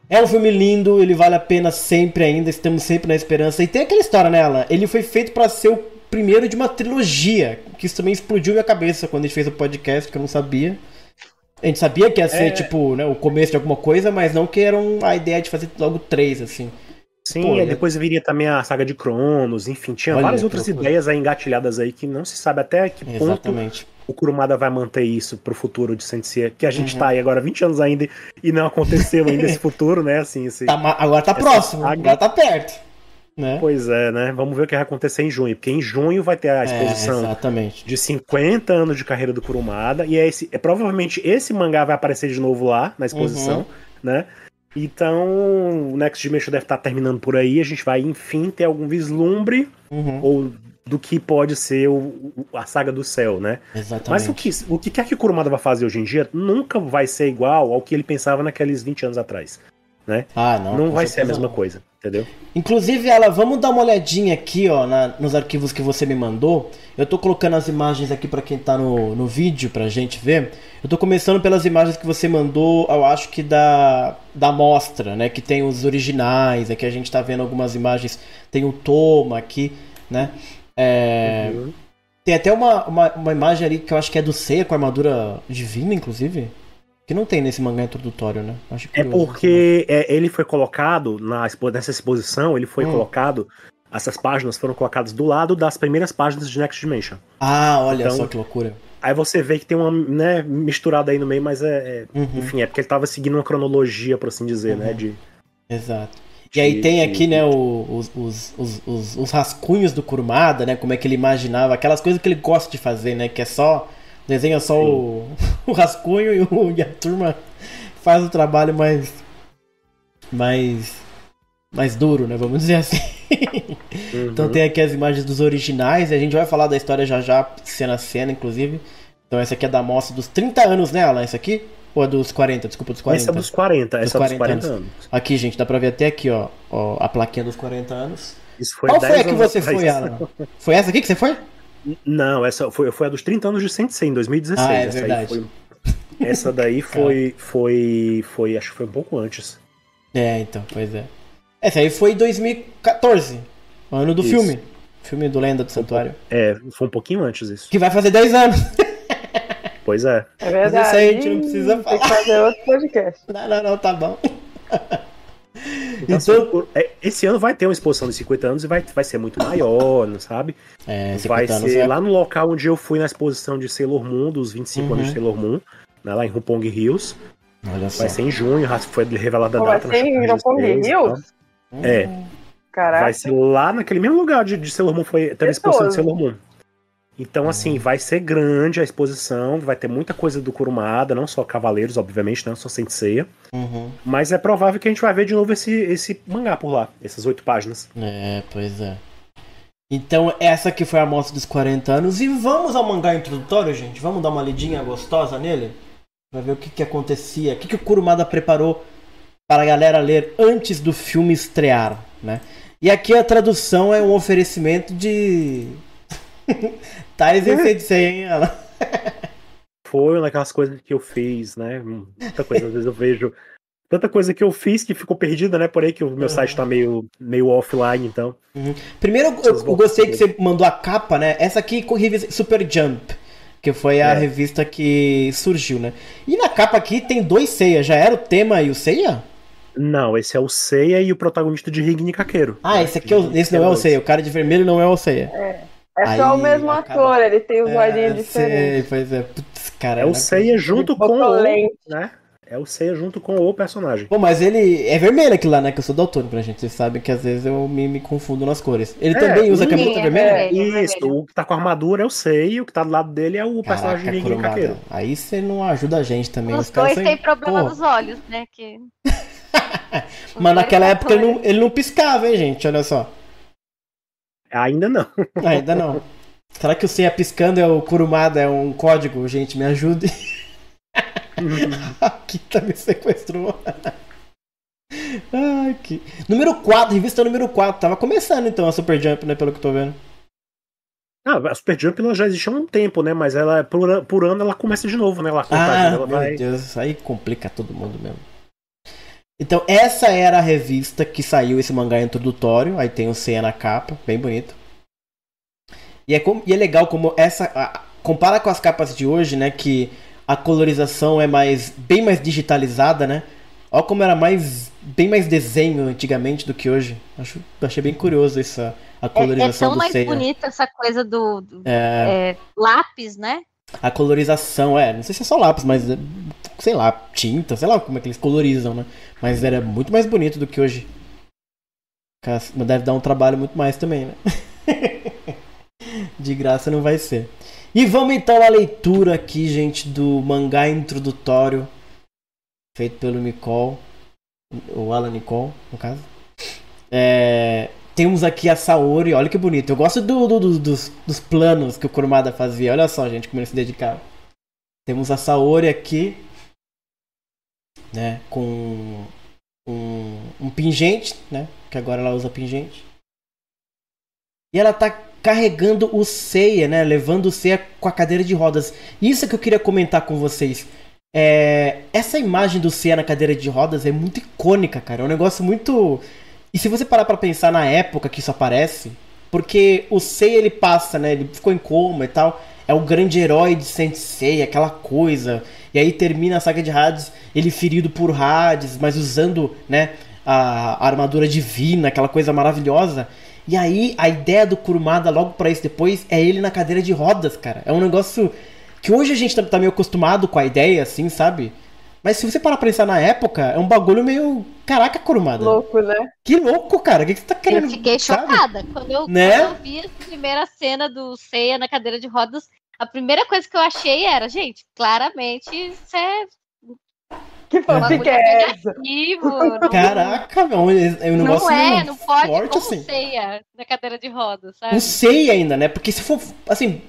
É um filme lindo, ele vale a pena sempre ainda, estamos sempre na esperança. E tem aquela história nela, ele foi feito pra ser o primeiro de uma trilogia, que isso também explodiu minha cabeça quando a gente fez o podcast, que eu não sabia. A gente sabia que ia ser, É. tipo, né, o começo de alguma coisa, mas não que era a ideia de fazer logo três, assim. Sim, Pô, né? depois viria também a saga de Cronos, enfim, tinha Olha, várias outras loucura. ideias aí engatilhadas aí que não se sabe até que ponto Exatamente. o Kurumada vai manter isso pro futuro de Sensei, que a gente Uhum. tá aí agora há 20 anos ainda e não aconteceu ainda esse futuro, né? Assim, esse... Tá agora tá próximo, saga- agora tá perto. Né? Pois é, né? Vamos ver o que vai acontecer em junho, porque em junho vai ter a É, exposição exatamente. de 50 anos de carreira do Kurumada, e é esse, é, provavelmente esse mangá vai aparecer de novo lá na exposição, Uhum. né? Então, o Next Dimension deve estar terminando por aí, a gente vai, enfim, ter algum vislumbre Uhum, ou do que pode ser o- a saga do céu, né? Exatamente. Mas o que, o que quer que o Kurumada vai fazer hoje em dia nunca vai ser igual ao que ele pensava naqueles 20 anos atrás. Ah, não. Não, vai ser a mesma não. coisa, entendeu? Inclusive, ela, vamos dar uma olhadinha aqui, ó, na- nos arquivos que você me mandou. Eu tô colocando as imagens aqui pra quem tá no, no vídeo pra gente ver. Eu tô começando pelas imagens que você mandou, eu acho que da, da mostra, né? Que tem os originais, aqui a gente tá vendo algumas imagens. Tem o Toma aqui, né? É, Uhum. Tem até uma, uma, uma imagem ali que eu acho que é do Seiya com armadura divina, inclusive. Que não tem nesse mangá introdutório, né? Acho É porque é, ele foi colocado na, nessa exposição, ele foi Hum. colocado. Essas páginas foram colocadas do lado das primeiras páginas de Next Dimension. Ah, olha Então, só que loucura. Aí você vê que tem uma né, misturada aí no meio, mas é. é- Uhum. Enfim, é porque ele tava seguindo uma cronologia, por assim dizer, né? Uhum. De, Exato. E aí tem aqui, né, os, os, os, os rascunhos do Kurumada, né? Como é que ele imaginava, aquelas coisas que ele gosta de fazer, né? Que é só. Desenha só o, o rascunho e, o- e a turma faz o trabalho mais. mais. mais duro, né? Vamos dizer assim. Uhum. Então tem aqui as imagens dos originais, e a gente vai falar da história já já, cena a cena, inclusive. Então essa aqui é da mostra dos 30 anos, né, Alan? Essa aqui? Ou é dos 40? Desculpa, dos 40. Essa é dos 40, Dos essa é dos 40 40 anos. anos. Aqui, gente, dá pra ver até aqui, ó, ó, a plaquinha dos 40 anos. Isso foi Qual foi 10 a que você foi, Alan? Foi essa aqui que você foi? Não, essa foi, foi a dos 30 anos de Sensei, em 2016. Ah, é essa aí verdade. foi- essa daí foi, foi, foi. Acho que foi um pouco antes. É, então, pois é. Essa aí foi 2014, ano do Isso. filme. Filme do Lenda do Santuário. É, foi um pouquinho antes isso. Que vai fazer 10 anos. Pois é. É verdade. isso aí a gente não precisa Tem que fazer outro podcast. Não, não, não, tá bom. Então, Então- assim, é, esse ano vai ter uma exposição de 50 anos e vai, vai ser muito maior, não sabe? É, 50 Vai anos ser é- lá no local onde eu fui na exposição de Sailor Moon, dos 25 anos Uhum. de Sailor Moon, né, lá em Rupong Hills. Olha só. Vai ser em junho, foi revelada a Pô, vai data. ser em e Hills? É, Caraca. vai ser lá naquele mesmo lugar de, de Sailor Moon, foi, teve a exposição de. Sailor Moon. Então, assim, vai ser grande a exposição, vai ter muita coisa do Kurumada, não só Cavaleiros, obviamente, não só Senseiya. Uhum. Mas é provável que a gente vai ver de novo esse, esse mangá por lá, essas oito páginas. É, pois é. Então, essa aqui foi a mostra dos 40 anos. E vamos ao mangá introdutório, gente? Vamos dar uma lidinha gostosa nele? Pra ver o que, que acontecia. O que, que o Kurumada preparou para a galera ler antes do filme estrear, né? E aqui a tradução é um oferecimento de... Tais e Sensei, hein, Alan? Foi uma daquelas coisas que eu fiz, né? Muita coisa, às vezes eu vejo. Tanta coisa que eu fiz que ficou perdida, né? Porém, que o meu site tá meio, meio offline, então. Primeiro, eu, eu gostei que você mandou a capa, né? Essa aqui com revista Super Jump, que foi a É. revista que surgiu, né? E na capa aqui tem dois Seiya. Já era o tema e o Seiya? Não, esse é o Seiya e o protagonista de Rig Nikakeiro. Ah, esse aqui é o, esse não é o Seiya. O cara de vermelho não é o Seiya. É só Aí o mesmo acaba- ator, ele tem os olhinhos É, diferentes. sei, pois é. Putz, cara. É o Seiya junto com o. lente. Né? É o Seiya junto com o personagem. Pô, mas ele é vermelho aquilo lá, né? Que eu sou daltônico, né, gente? Vocês sabem que às vezes eu me, me confundo nas cores. Ele É, também usa sim, camiseta é vermelha? vermelho. Isso, o que tá com a armadura é o Seiya e o que tá do lado dele é o personagem de Kurumada. Nikakeiro. Aí você não ajuda a gente também. Os Os dois têm problema Porra. nos olhos, né? Que... Mas naquela época ele não, ele não piscava, hein, gente? Olha só. Ainda não. Ainda não. Será que o Seiya piscando é o Kurumada, é um código? Gente, me ajude. Aqui tá me sequestrou. Ai, que... Número 4, revista número 4. Tava começando então a Super Jump, né? Pelo que eu tô vendo. Ah, a Super Jump ela já existe há um tempo, né? Mas ela, por, por ano ela começa de novo, né? Ela, Ah, dela meu vai. Deus, aí complica todo mundo mesmo. Então, essa era a revista que saiu esse mangá introdutório. Aí tem o Seiya na capa, bem bonito. E é, com- e é legal como essa. a- compara com as capas de hoje, né? Que a colorização é mais bem mais digitalizada, né? Olha como era mais bem mais desenho antigamente do que hoje. Acho, achei bem curioso essa a É, é colorização tão mais Seiya. bonita essa coisa do, do- É, é, lápis, né? a colorização, é, não sei se é só lápis, mas é, sei lá, tinta, sei lá como é que eles colorizam, né? Mas era muito mais bonito do que hoje. Deve dar um trabalho muito mais também, né? De graça não vai ser. E vamos então à leitura aqui, gente, do mangá introdutório feito pelo Nicole, o Alan Nicole, no caso. É, temos aqui a Saori, olha que bonito. Eu gosto do- do- do- dos, dos planos que o Kurumada fazia. Olha só, gente, como ele se dedicava. Temos a Saori aqui, né, com um, um pingente, né, que agora ela usa pingente. E ela tá carregando o Seiya, né, levando o Seiya com a cadeira de rodas. Isso que eu queria comentar com vocês. É, essa imagem do Seiya na cadeira de rodas é muito icônica, cara. É um negócio muito. E se você parar pra pensar na época que isso aparece, porque o Seiya ele passa, né? Ele ficou em coma e tal. É o grande herói de Sensei, aquela coisa. E aí termina a saga de Hades, ele ferido por Hades, mas usando, né, a, armadura divina, aquela coisa maravilhosa. E aí a ideia do Kurumada logo pra isso depois é ele na cadeira de rodas, cara. É um negócio que hoje a gente tá, tá meio acostumado com a ideia, assim, sabe? Mas se você parar pra pensar na época, é um bagulho meio. Caraca, Kurumada. Louco, né? Que louco, cara. O que, que você tá querendo? Eu fiquei sabe? chocada. Quando eu, Né? quando eu vi essa primeira cena do Seiya na cadeira de rodas, a primeira coisa que eu achei era, gente, claramente isso é Que fanfic é essa? não- Caraca, meu, é um negócio não é, não pode forte como assim. Seiya na cadeira de rodas, sabe? Não sei ainda, né? Porque se for, assim,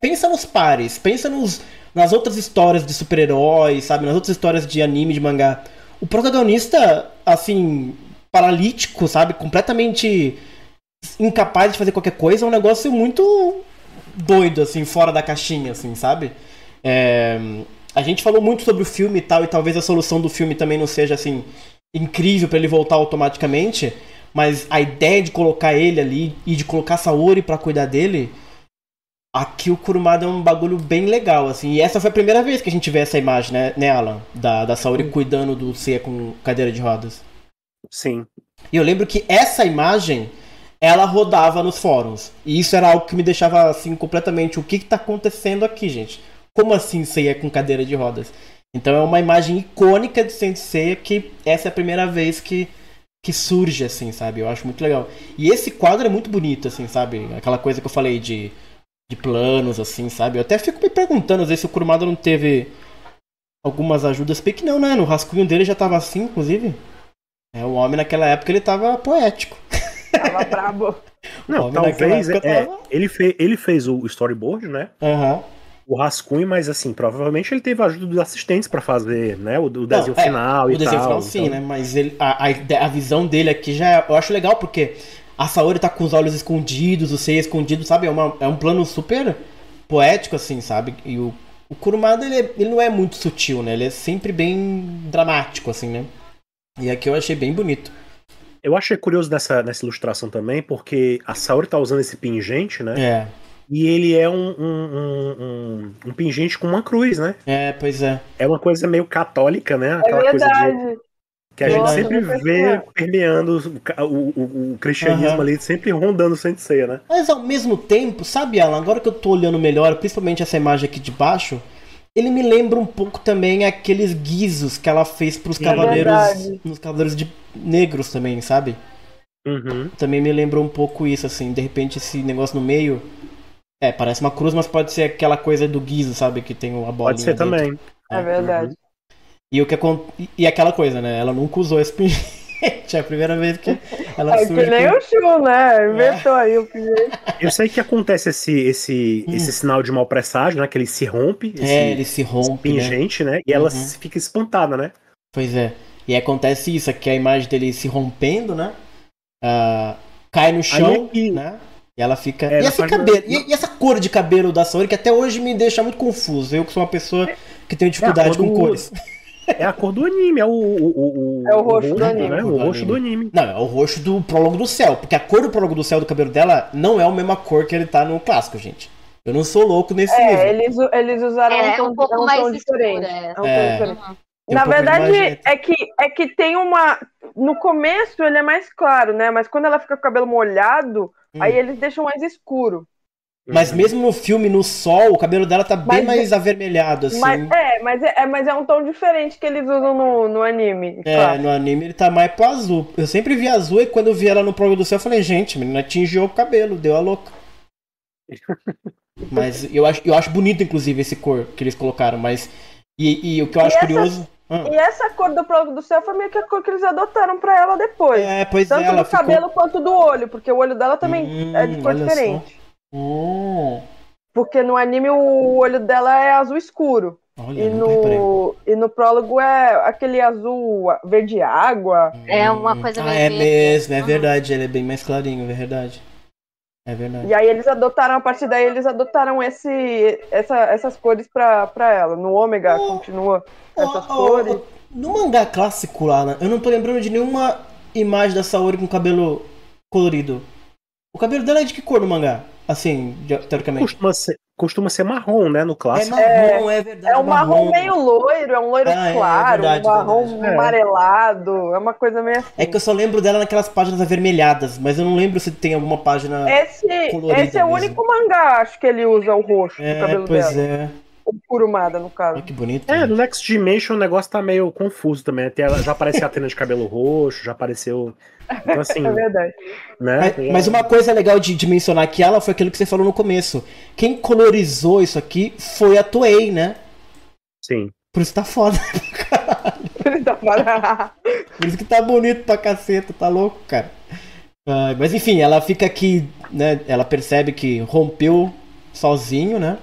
pensa nos pares, pensa nos, nas outras histórias de super-heróis, sabe? Nas outras histórias de anime, de mangá. O protagonista, assim, paralítico, sabe? Completamente incapaz de fazer qualquer coisa, é um negócio muito doido, assim, fora da caixinha, assim, sabe? É, a gente falou muito sobre o filme e tal, e talvez a solução do filme também não seja, assim, incrível para ele voltar automaticamente, mas a ideia de colocar ele ali e de colocar Saori para cuidar dele, aqui o Kurumada é um bagulho bem legal, assim. E essa foi a primeira vez que a gente vê essa imagem, né, né Alan? Da, da Saori cuidando do Seiya com cadeira de rodas. Sim. E eu lembro que essa imagem ela rodava nos fóruns. E isso era algo que me deixava assim completamente o que está acontecendo aqui, gente? Como assim Seiya com cadeira de rodas? Então é uma imagem icônica de Sensei que essa é a primeira vez que que surge, assim, sabe? Eu acho muito legal. E esse quadro é muito bonito, assim, sabe? Aquela coisa que eu falei de, de planos, assim, sabe? Eu até fico me perguntando, às vezes, se o Kurumada não teve algumas ajudas. Porque não, né? No rascunho dele já tava assim, inclusive. É, o homem naquela época ele tava poético. Tava brabo. Não, talvez. É, tava... ele, fe, ele fez o storyboard, né? Aham. Uhum o rascunho, mas assim, provavelmente ele teve a ajuda dos assistentes para fazer, né? O, o desenho Não, é, final e tal. O desenho final sim, então... né? Mas ele, a, a, a, visão dele aqui já é, eu acho legal porque a Saori tá com os olhos escondidos, o seio escondido, sabe? É, uma, é um plano super poético, assim, sabe? E o, o Kurumada, ele, é, ele não é muito sutil, né? Ele é sempre bem dramático, assim, né? E aqui eu achei bem bonito. Eu achei curioso nessa, nessa ilustração também, porque a Saori tá usando esse pingente, né? É. E ele é um, um, um, um, pingente com uma cruz, né? É, pois é. É uma coisa meio católica, né? É Aquela é verdade. Coisa de, que a Nossa, gente sempre vê permeando o, o, o cristianismo uhum. ali, sempre rondando o Sensei, né? Mas ao mesmo tempo, sabe, Alan, agora que eu tô olhando melhor, principalmente essa imagem aqui de baixo, ele me lembra um pouco também aqueles guizos que ela fez pros é cavaleiros. nos cavaleiros de negros também, sabe? Uhum. Também me lembra um pouco isso, assim, de repente esse negócio no meio é, parece uma cruz, mas pode ser aquela coisa do guizo, sabe? Que tem a bolinha. Pode ser dentro. também. É, é verdade. Uhum. E, o que, e aquela coisa, né? Ela nunca usou esse pingente. É a primeira vez que ela É que nem o Chu, né? Inventou é. aí o pingente. Eu sei que acontece esse, esse, hum. esse sinal de mau presságio, né? Que ele se rompe. Esse, é, ele se rompe. Pingente, né? né? E uhum. ela fica espantada, né? Pois é. E acontece isso, aqui a imagem dele se rompendo, né? Uh, cai no chão, aí, né? E ela fica. É, e esse cabelo? E, e, essa cor de cabelo da Saori que até hoje me deixa muito confuso. Eu que sou uma pessoa que tenho dificuldade é com do... cores. É a cor do anime, é o. o, o é o roxo, do anime. Né? O roxo do anime. Não, é o roxo do prólogo do céu. Porque a cor do prólogo do céu do cabelo dela não é a mesma cor que ele tá no clássico, gente. Eu não sou louco nesse é, nível. Eles, eles usaram é, um, tom, um pouco um mais diferente. É. Um é. diferente. Na um verdade, é que, é que tem uma. No começo ele é mais claro, né? Mas quando ela fica com o cabelo molhado, Hum. Aí eles deixam mais escuro. Mas uhum. mesmo no filme, no sol, o cabelo dela tá bem mas, mais avermelhado, assim. Mas, é, mas é, é, mas é um tom diferente que eles usam no, no anime. É, claro. no anime ele tá mais pro azul. Eu sempre vi azul e quando eu vi ela no programa do céu, eu falei, gente, menina atingiu o cabelo, deu a louca. mas eu acho, eu acho bonito, inclusive, esse cor que eles colocaram, mas. E, e o que eu acho curioso. Ah. E essa cor do prólogo do céu foi meio que a cor que eles adotaram para ela depois. É, pois Tanto é, do cabelo ficou... quanto do olho, porque o olho dela também hum, é de cor diferente. Hum. Porque no anime o olho dela é azul escuro. Olha, e, no, e no prólogo é aquele azul verde água. É uma coisa ah, É mesmo, é verdade, ele é bem mais clarinho, é verdade. É verdade. E aí eles adotaram, a partir daí, eles adotaram esse, essa, essas cores pra, pra ela. No ômega oh, continua essas oh, cores. Oh, no mangá clássico lá, né, eu não tô lembrando de nenhuma imagem da Saori com cabelo colorido. O cabelo dela é de que cor no mangá? Assim, teoricamente. Costuma ser, costuma ser marrom, né? No clássico. É marrom, é, é verdade. É um marrom, marrom meio loiro, é um loiro ah, claro, é, verdade, um marrom verdade. amarelado. É uma coisa meio assim. É que eu só lembro dela naquelas páginas avermelhadas, mas eu não lembro se tem alguma página. Esse, esse é o único mangá, acho que ele usa o roxo é, cabelo pois dela. é. O Kurumada, no caso. que bonito. É, no Next Dimension o negócio tá meio confuso também. Até já apareceu a Atena de cabelo roxo, já apareceu. Então, assim. é verdade. Né? Mas, mas, uma coisa legal de, de mencionar aqui, ela foi aquilo que você falou no começo. Quem colorizou isso aqui foi a Toei, né? Sim. Por isso tá foda. Tá Por isso que tá bonito pra caceta, tá louco, cara. Uh, mas enfim, ela fica aqui, né? Ela percebe que rompeu sozinho, né?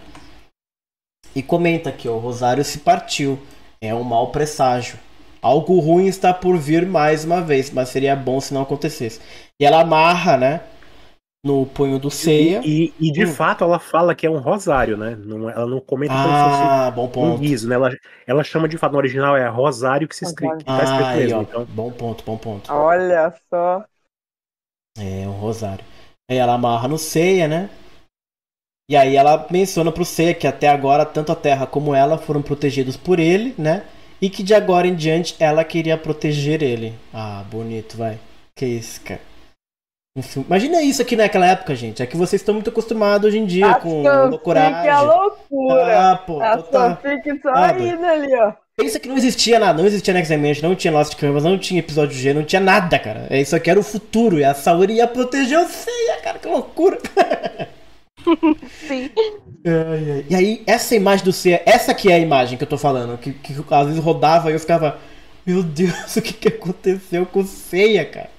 E comenta aqui, ó, o Rosário se partiu. É um mau presságio. Algo ruim está por vir mais uma vez, mas seria bom se não acontecesse. E ela amarra, né? no punho do Seiya. E, e, e de Hum. fato ela fala que é um rosário, né? Não, ela não comenta Ah, bom como se fosse um ponto. riso, né? Ela, ela chama de fato no original é rosário que se escreve, que tá escrito Ah, aí, mesmo. ó, Então, bom ponto, bom ponto. Olha só. É, um rosário. Aí ela amarra no Seiya, né? E aí ela menciona pro Seiya que até agora tanto a Terra como ela foram protegidos por ele, né? E que de agora em diante ela queria proteger ele. Ah, bonito, vai. Que isso, cara. Um filme- Imagina isso aqui naquela época, gente. É que vocês estão muito acostumados hoje em dia A com fanfic loucuragem. é loucura. Ah, pô, a total. fanfic só Ah, indo ali, ó. Pensa que não existia nada, não existia Next Dimension, não tinha Lost Canvas, não tinha episódio G, não tinha nada, cara. É isso aqui era o futuro, e a Saori ia proteger o Seiya, cara, que loucura. Sim. Ai, ai. E aí, essa imagem do Seiya, essa aqui é a imagem que eu tô falando, que, que às vezes rodava e eu ficava, meu Deus, o que, que aconteceu com o Seiya, cara?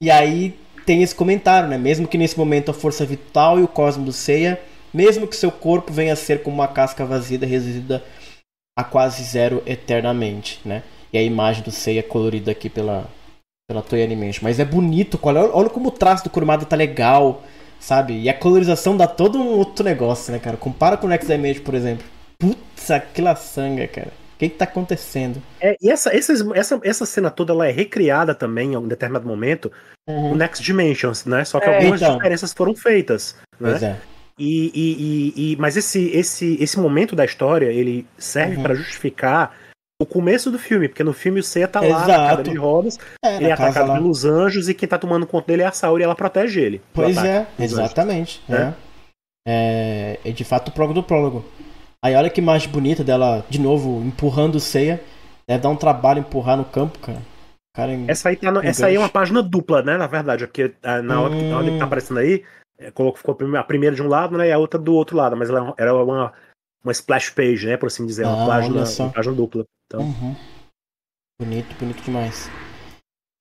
E aí tem esse comentário, né? Mesmo que nesse momento a força vital e o cosmo do Seiya, mesmo que seu corpo venha a ser como uma casca vazia resídua a quase zero eternamente, né? E a imagem do Seiya colorida aqui pela, pela Toei Animation. Mas é bonito, olha, olha como o traço do Kurumada tá legal, sabe? E a colorização dá todo um outro negócio, né, cara? Compara com o Next Dimension, por exemplo. Putz, aquela sanga, cara. O que que tá acontecendo? é, e essa, essas- essa, essa cena toda ela é recriada também em um determinado momento no Next Dimensions, né? Só que É. algumas Então. diferenças foram feitas. Né? Pois é. E, e, e- e- mas esse, esse, esse momento da história ele serve Uhum. pra justificar o começo do filme, porque no filme o Seiya tá lá Exato. na cadeira de rodas, É, ele é atacado lá. pelos anjos e quem tá tomando conta dele é a Saori e ela protege ele. Pois é, anjos. exatamente. né? É. É, é de fato o prólogo do prólogo. Aí olha que imagem bonita dela, de novo, empurrando o Seiya. Deve dar um trabalho empurrar no campo, cara. Cara em- Essa aí, tá no- essa aí é uma página dupla, né? Na verdade, é porque ah, na hora, que, na hora que tá Hum. aparecendo aí, é, ficou a prime- a primeira de um lado né, e a outra do outro lado, mas ela era uma, uma splash page, né? Por assim dizer, uma, Ah, página, uma página dupla. Então, Uhum. Bonito, bonito demais.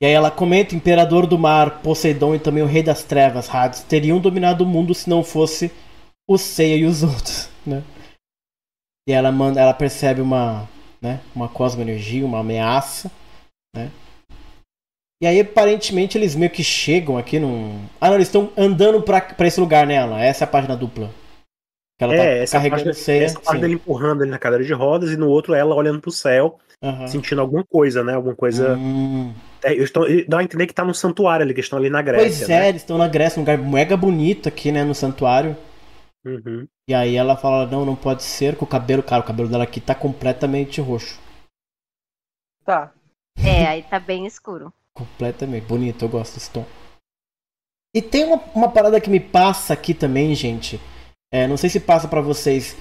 E aí ela comenta: Imperador do Mar, Poseidon e também o Rei das Trevas, Hades, teriam dominado o mundo se não fosse o Seiya e os outros, né? E ela manda, ela percebe uma, né, uma cosmoenergia, uma ameaça, né? E aí aparentemente eles meio que chegam aqui num. Ah, não, eles estão andando pra, pra esse lugar, né, Alan? Essa é a página dupla. Que ela é, tá essa carregando Seiya. essa sim. dele empurrando ele na cadeira de rodas e no outro ela olhando pro céu, Aham. sentindo alguma coisa, né? Alguma coisa. Hum. É, eu estou, dá a entender que tá no santuário ali, que estão ali na Grécia. Pois é, né? eles estão na Grécia, um lugar mega bonito aqui, né, no santuário. Uhum. E aí ela fala, não, não pode ser, com o cabelo, cara, o cabelo dela aqui tá completamente roxo. Tá. É, aí tá bem escuro. Completamente. Bonito, eu gosto desse tom. E tem uma, uma parada que me passa aqui também, gente. É, não sei se passa pra vocês.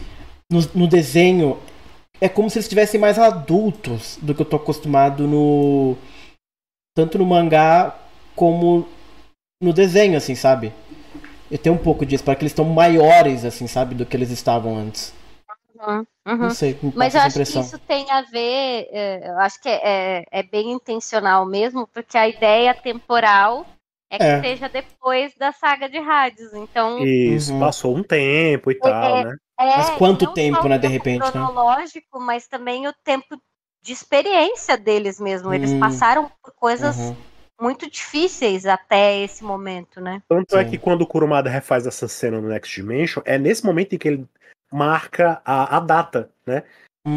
No, no desenho, é como se eles estivessem mais adultos do que eu tô acostumado no. Tanto no mangá como no desenho, assim, sabe? Eu tenho um pouco disso, para que eles estão maiores, assim, sabe, do que eles estavam antes. Uhum, uhum. Não sei, me Mas eu acho que impressão. isso tem a ver, é, eu acho que é, é- é bem intencional mesmo, porque a ideia temporal é que É. seja depois da saga de rádios. Então, Isso, Uhum. passou um tempo e tal, é- né? é, Mas quanto tempo, né, de repente, né? cronológico, mas também o tempo de experiência deles mesmo. Eles Hum. passaram por coisas Uhum. muito difíceis até esse momento, né? Tanto é Sim. que quando o Kurumada refaz essa cena no Next Dimension, é nesse momento em que ele marca a, a data, né?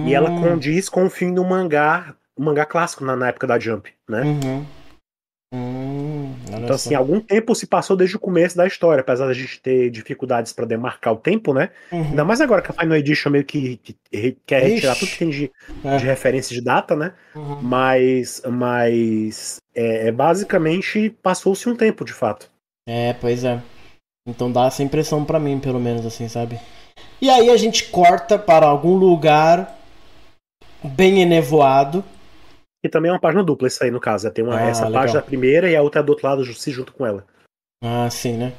E ela Hum, condiz com o fim do mangá, o mangá clássico na, na época da Jump, né? Uhum. Hum, Então, assim, algum tempo se passou desde o começo da história, apesar da gente ter dificuldades para demarcar o tempo, né? Uhum. Ainda mais agora que a Final Edition meio que, que- que quer retirar Ixi. tudo que tem de, É. de referência de data, né? Uhum. Mas, mas é, é, basicamente passou-se um tempo, de fato. É, pois é. Então dá essa impressão pra mim, pelo menos, assim, sabe? E aí a gente corta para algum lugar bem enevoado. E também é uma página dupla, isso aí, no caso. é, Tem uma, Ah, essa legal. página primeira e a outra do outro lado se junto com ela. Ah, sim, né?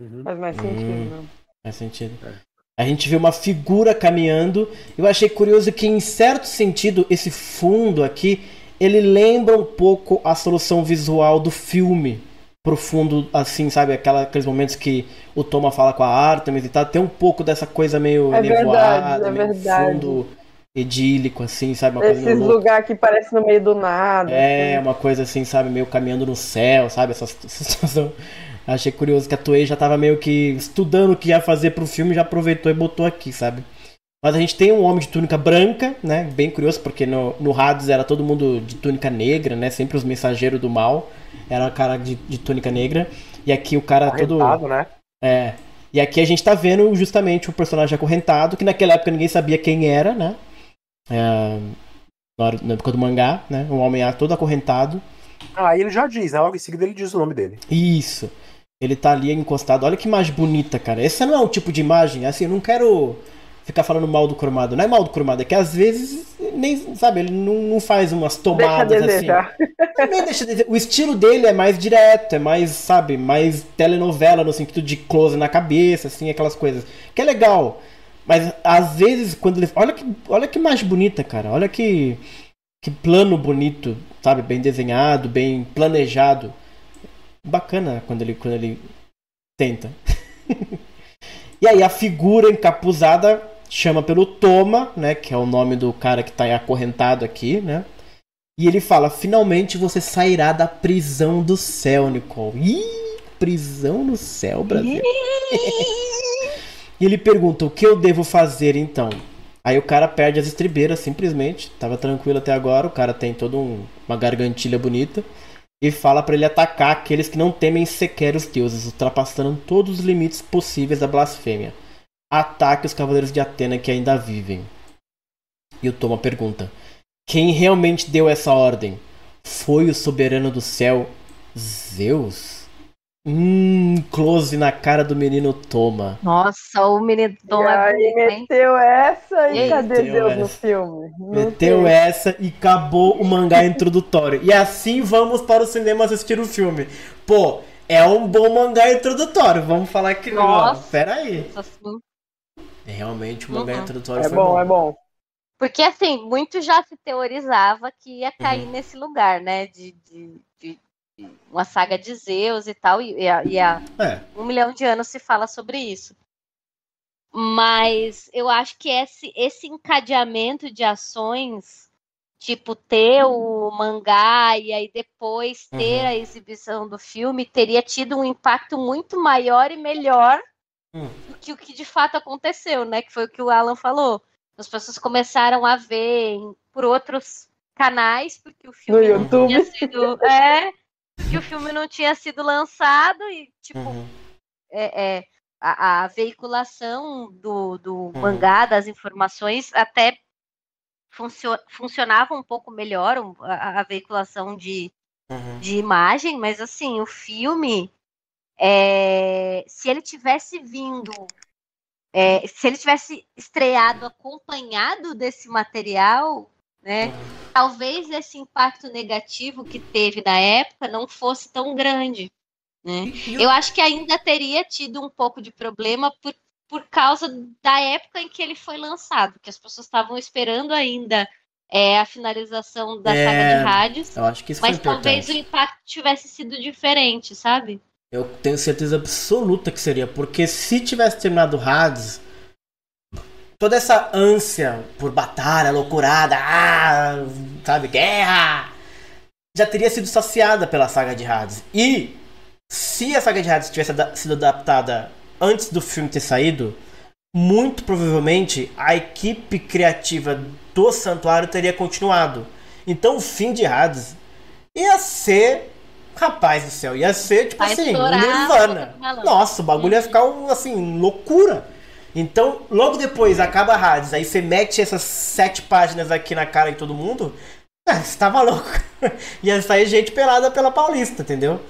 Uhum. Faz mais sentido, Hum. não. Faz sentido. É. A gente vê uma figura caminhando. Eu achei curioso que, em certo sentido, esse fundo aqui, ele lembra um pouco a solução visual do filme. Profundo, assim, sabe? Aquela, aqueles momentos que o Toma fala com a Artemis e tal. Tem um pouco dessa coisa meio É nevoada, verdade, é meio verdade. fundo idílico, assim, sabe? Uma Esses lugares que parecem no meio do nada. É, assim. uma coisa assim, sabe? Meio caminhando no céu, sabe? Essa, situação Achei curioso que a Toei já tava meio que estudando o que ia fazer pro filme, já aproveitou e botou aqui, sabe? Mas a gente tem um homem de túnica branca, né? Bem curioso, porque no, no Hades era todo mundo de túnica negra, né? Sempre os mensageiros do mal. Era o cara de, de túnica negra. E aqui o cara todo. Arretado, né? É. E aqui a gente tá vendo justamente o personagem acorrentado, que naquela época ninguém sabia quem era, né? É, na hora- na época do mangá, né? Um homem todo acorrentado. Ah, ele já diz, né? Logo em seguida ele diz o nome dele. Isso. Ele tá ali encostado. Olha que imagem bonita, cara. Esse não é um tipo de imagem, assim, eu não quero ficar falando mal do Kurumada. Não é mal do Kurumada, é que às vezes, nem, sabe, ele não, não faz umas tomadas assim. Também deixa desejar. O estilo dele é mais direto, é mais, sabe, mais telenovela no sentido de close na cabeça, assim, aquelas coisas. Que é legal. Mas às vezes, quando ele. Olha que, olha que imagem bonita, cara. Olha que. Que plano bonito, sabe? Bem desenhado, bem planejado. Bacana quando ele, quando ele tenta. e aí a figura encapuzada chama pelo Toma, né? Que é o nome do cara que tá acorrentado aqui, né? E ele fala: finalmente você sairá da prisão do céu, Nicole. Ih, prisão no céu, Brasil. e ele pergunta: o que eu devo fazer então? Aí o cara perde as estribeiras, simplesmente. Tava tranquilo até agora. O cara tem toda um- uma gargantilha bonita. E fala pra ele atacar aqueles que não temem sequer os deuses, ultrapassando todos os limites possíveis da blasfêmia. Ataque os cavaleiros de Atena que ainda vivem. E o Toma pergunta: Quem realmente deu essa ordem? Foi o soberano do céu, Zeus? Hum, close na cara do menino Toma. Nossa, o menino Dom e é aí bonito, hein? meteu essa e Ei, cadê Deus no essa. filme? Não Meteu tem. essa e acabou o mangá introdutório. E assim vamos para o cinema assistir o filme. Pô, é um bom mangá introdutório. Vamos falar que não. Pera aí. Nossa, assim. Realmente o mangá Uhum. introdutório É foi bom, é bom. Porque assim, muito já se teorizava que ia cair Uhum. nesse lugar, né? De- de- de uma saga de Zeus e tal. E, há- e há É. um milhão de anos se fala sobre isso. Mas eu acho que esse, esse encadeamento de ações, tipo ter o mangá e aí depois ter Uhum. a exibição do filme, teria tido um impacto muito maior e melhor Hum. do que o que de fato aconteceu, né? Que foi o que o Alan falou. As pessoas começaram a ver por outros canais, porque o filme não YouTube. tinha sido. É, que o filme não tinha sido lançado e, tipo, Uhum. é, é, a, a veiculação do, do mangá, das informações, até funcio- funcionava um pouco melhor a, a veiculação de, Uhum. de imagem, mas assim, o filme, é, se ele tivesse vindo, é, se ele tivesse estreado acompanhado desse material, né, talvez esse impacto negativo que teve na época não fosse tão grande. Né? Eu acho que ainda teria tido um pouco de problema por, por causa da época em que ele foi lançado, que as pessoas estavam esperando ainda é, a finalização da É, saga de rádios, Eu acho que isso mas talvez o impacto tivesse sido diferente, sabe? Eu tenho certeza absoluta que seria, porque se tivesse terminado Hades, toda essa ânsia por batalha, loucurada, ah, sabe, guerra, já teria sido saciada pela saga de Hades. E se a saga de Hades tivesse sido adaptada antes do filme ter saído, muito provavelmente a equipe criativa do Santuário teria continuado. Então o fim de Hades ia ser. Rapaz do céu, ia ser tipo Vai assim, estourar Nirvana. Nossa, o bagulho ia ficar um, assim, loucura. Então, logo depois acaba Hades, aí você mete essas sete páginas aqui na cara de todo mundo. Ah, você tava louco. ia sair gente pelada pela Paulista, entendeu?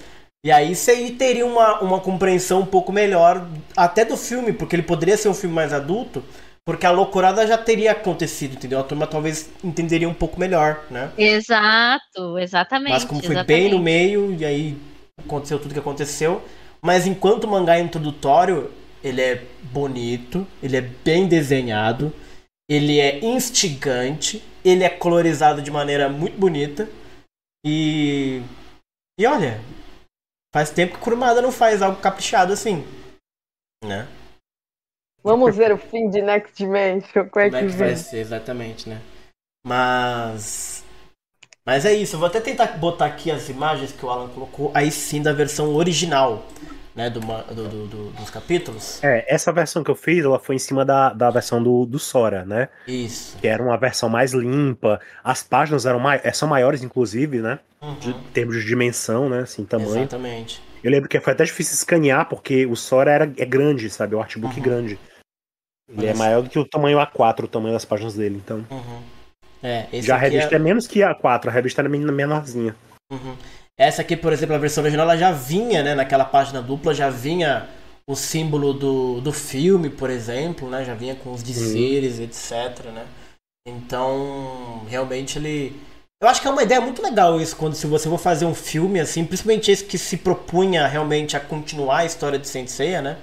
E aí você teria uma, uma compreensão um pouco melhor até do filme, porque ele poderia ser um filme mais adulto, porque a loucurada já teria acontecido, entendeu? A turma talvez entenderia um pouco melhor, né? Exato, exatamente. Mas como foi exatamente. bem no meio, e aí aconteceu tudo que aconteceu. Mas enquanto o mangá é introdutório, ele é bonito, ele é bem desenhado, ele é instigante, ele é colorizado de maneira muito bonita. E. E olha, faz tempo que Kurumada não faz algo caprichado assim. Né? Vamos ver o fim de Next Dimension. Como é Como é que que vai ser, exatamente, né? Mas. Mas é isso, eu vou até tentar botar aqui as imagens que o Alan colocou, aí sim da versão original. Né, do, do- do- do- dos capítulos. É, essa versão que eu fiz, ela foi em cima da, da versão do, do Sora, né? Isso. Que era uma versão mais limpa. As páginas eram mai eh, são maiores, inclusive, né? De Uhum, em termos de dimensão, né? Assim, tamanho. Exatamente. Eu lembro que foi até difícil escanear, porque o Sora era, é grande, sabe? O artbook Uhum. grande. Ele é maior do que o tamanho A4, o tamanho das páginas dele. Então. Uhum. É, esse Já a aqui revista é- é... menos que a A4, a revista era men- menorzinha. Uhum. Essa aqui, por exemplo, a versão original, ela já vinha, né, naquela página dupla, já vinha o símbolo do, do filme, por exemplo, né, já vinha com os dizeres, etc, né. Então, realmente ele... Eu acho que é uma ideia muito legal isso, quando se você for fazer um filme, assim, principalmente esse que se propunha realmente a continuar a história de Saint Seiya, né,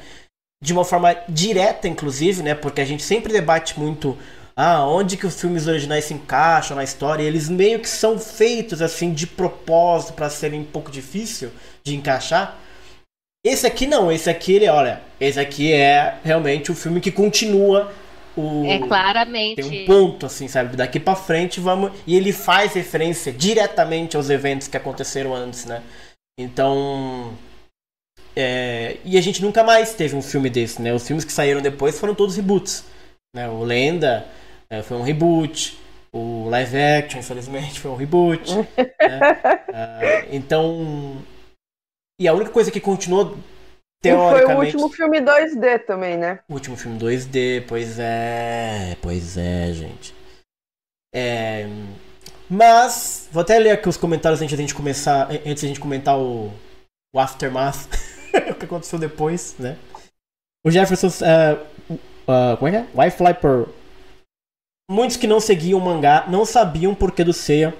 de uma forma direta, inclusive, né, porque a gente sempre debate muito ah, onde que os filmes originais se encaixam na história, e eles meio que são feitos assim de propósito para serem um pouco difícil de encaixar. Esse aqui não, esse aqui ele, olha, esse aqui é realmente o filme que continua o É claramente. tem um ponto assim, sabe? Daqui pra frente vamos e ele faz referência diretamente aos eventos que aconteceram antes, né? Então, é, e a gente nunca mais teve um filme desse, né? Os filmes que saíram depois foram todos reboots, né? O Lenda é, foi um reboot, o Live Action, infelizmente, foi um reboot. né? Ah, então, e a única coisa que continuou E foi o teoricamente último filme 2D também, né? o último filme 2D, pois é. Pois é, gente. É, mas, vou até ler aqui os comentários antes da gente começar. Antes da gente comentar o, o Aftermath. o que aconteceu depois, né? O Jefferson. é, uh, como é que é? Wi-Fi por. Muitos que não seguiam o mangá não sabiam por que do Seiya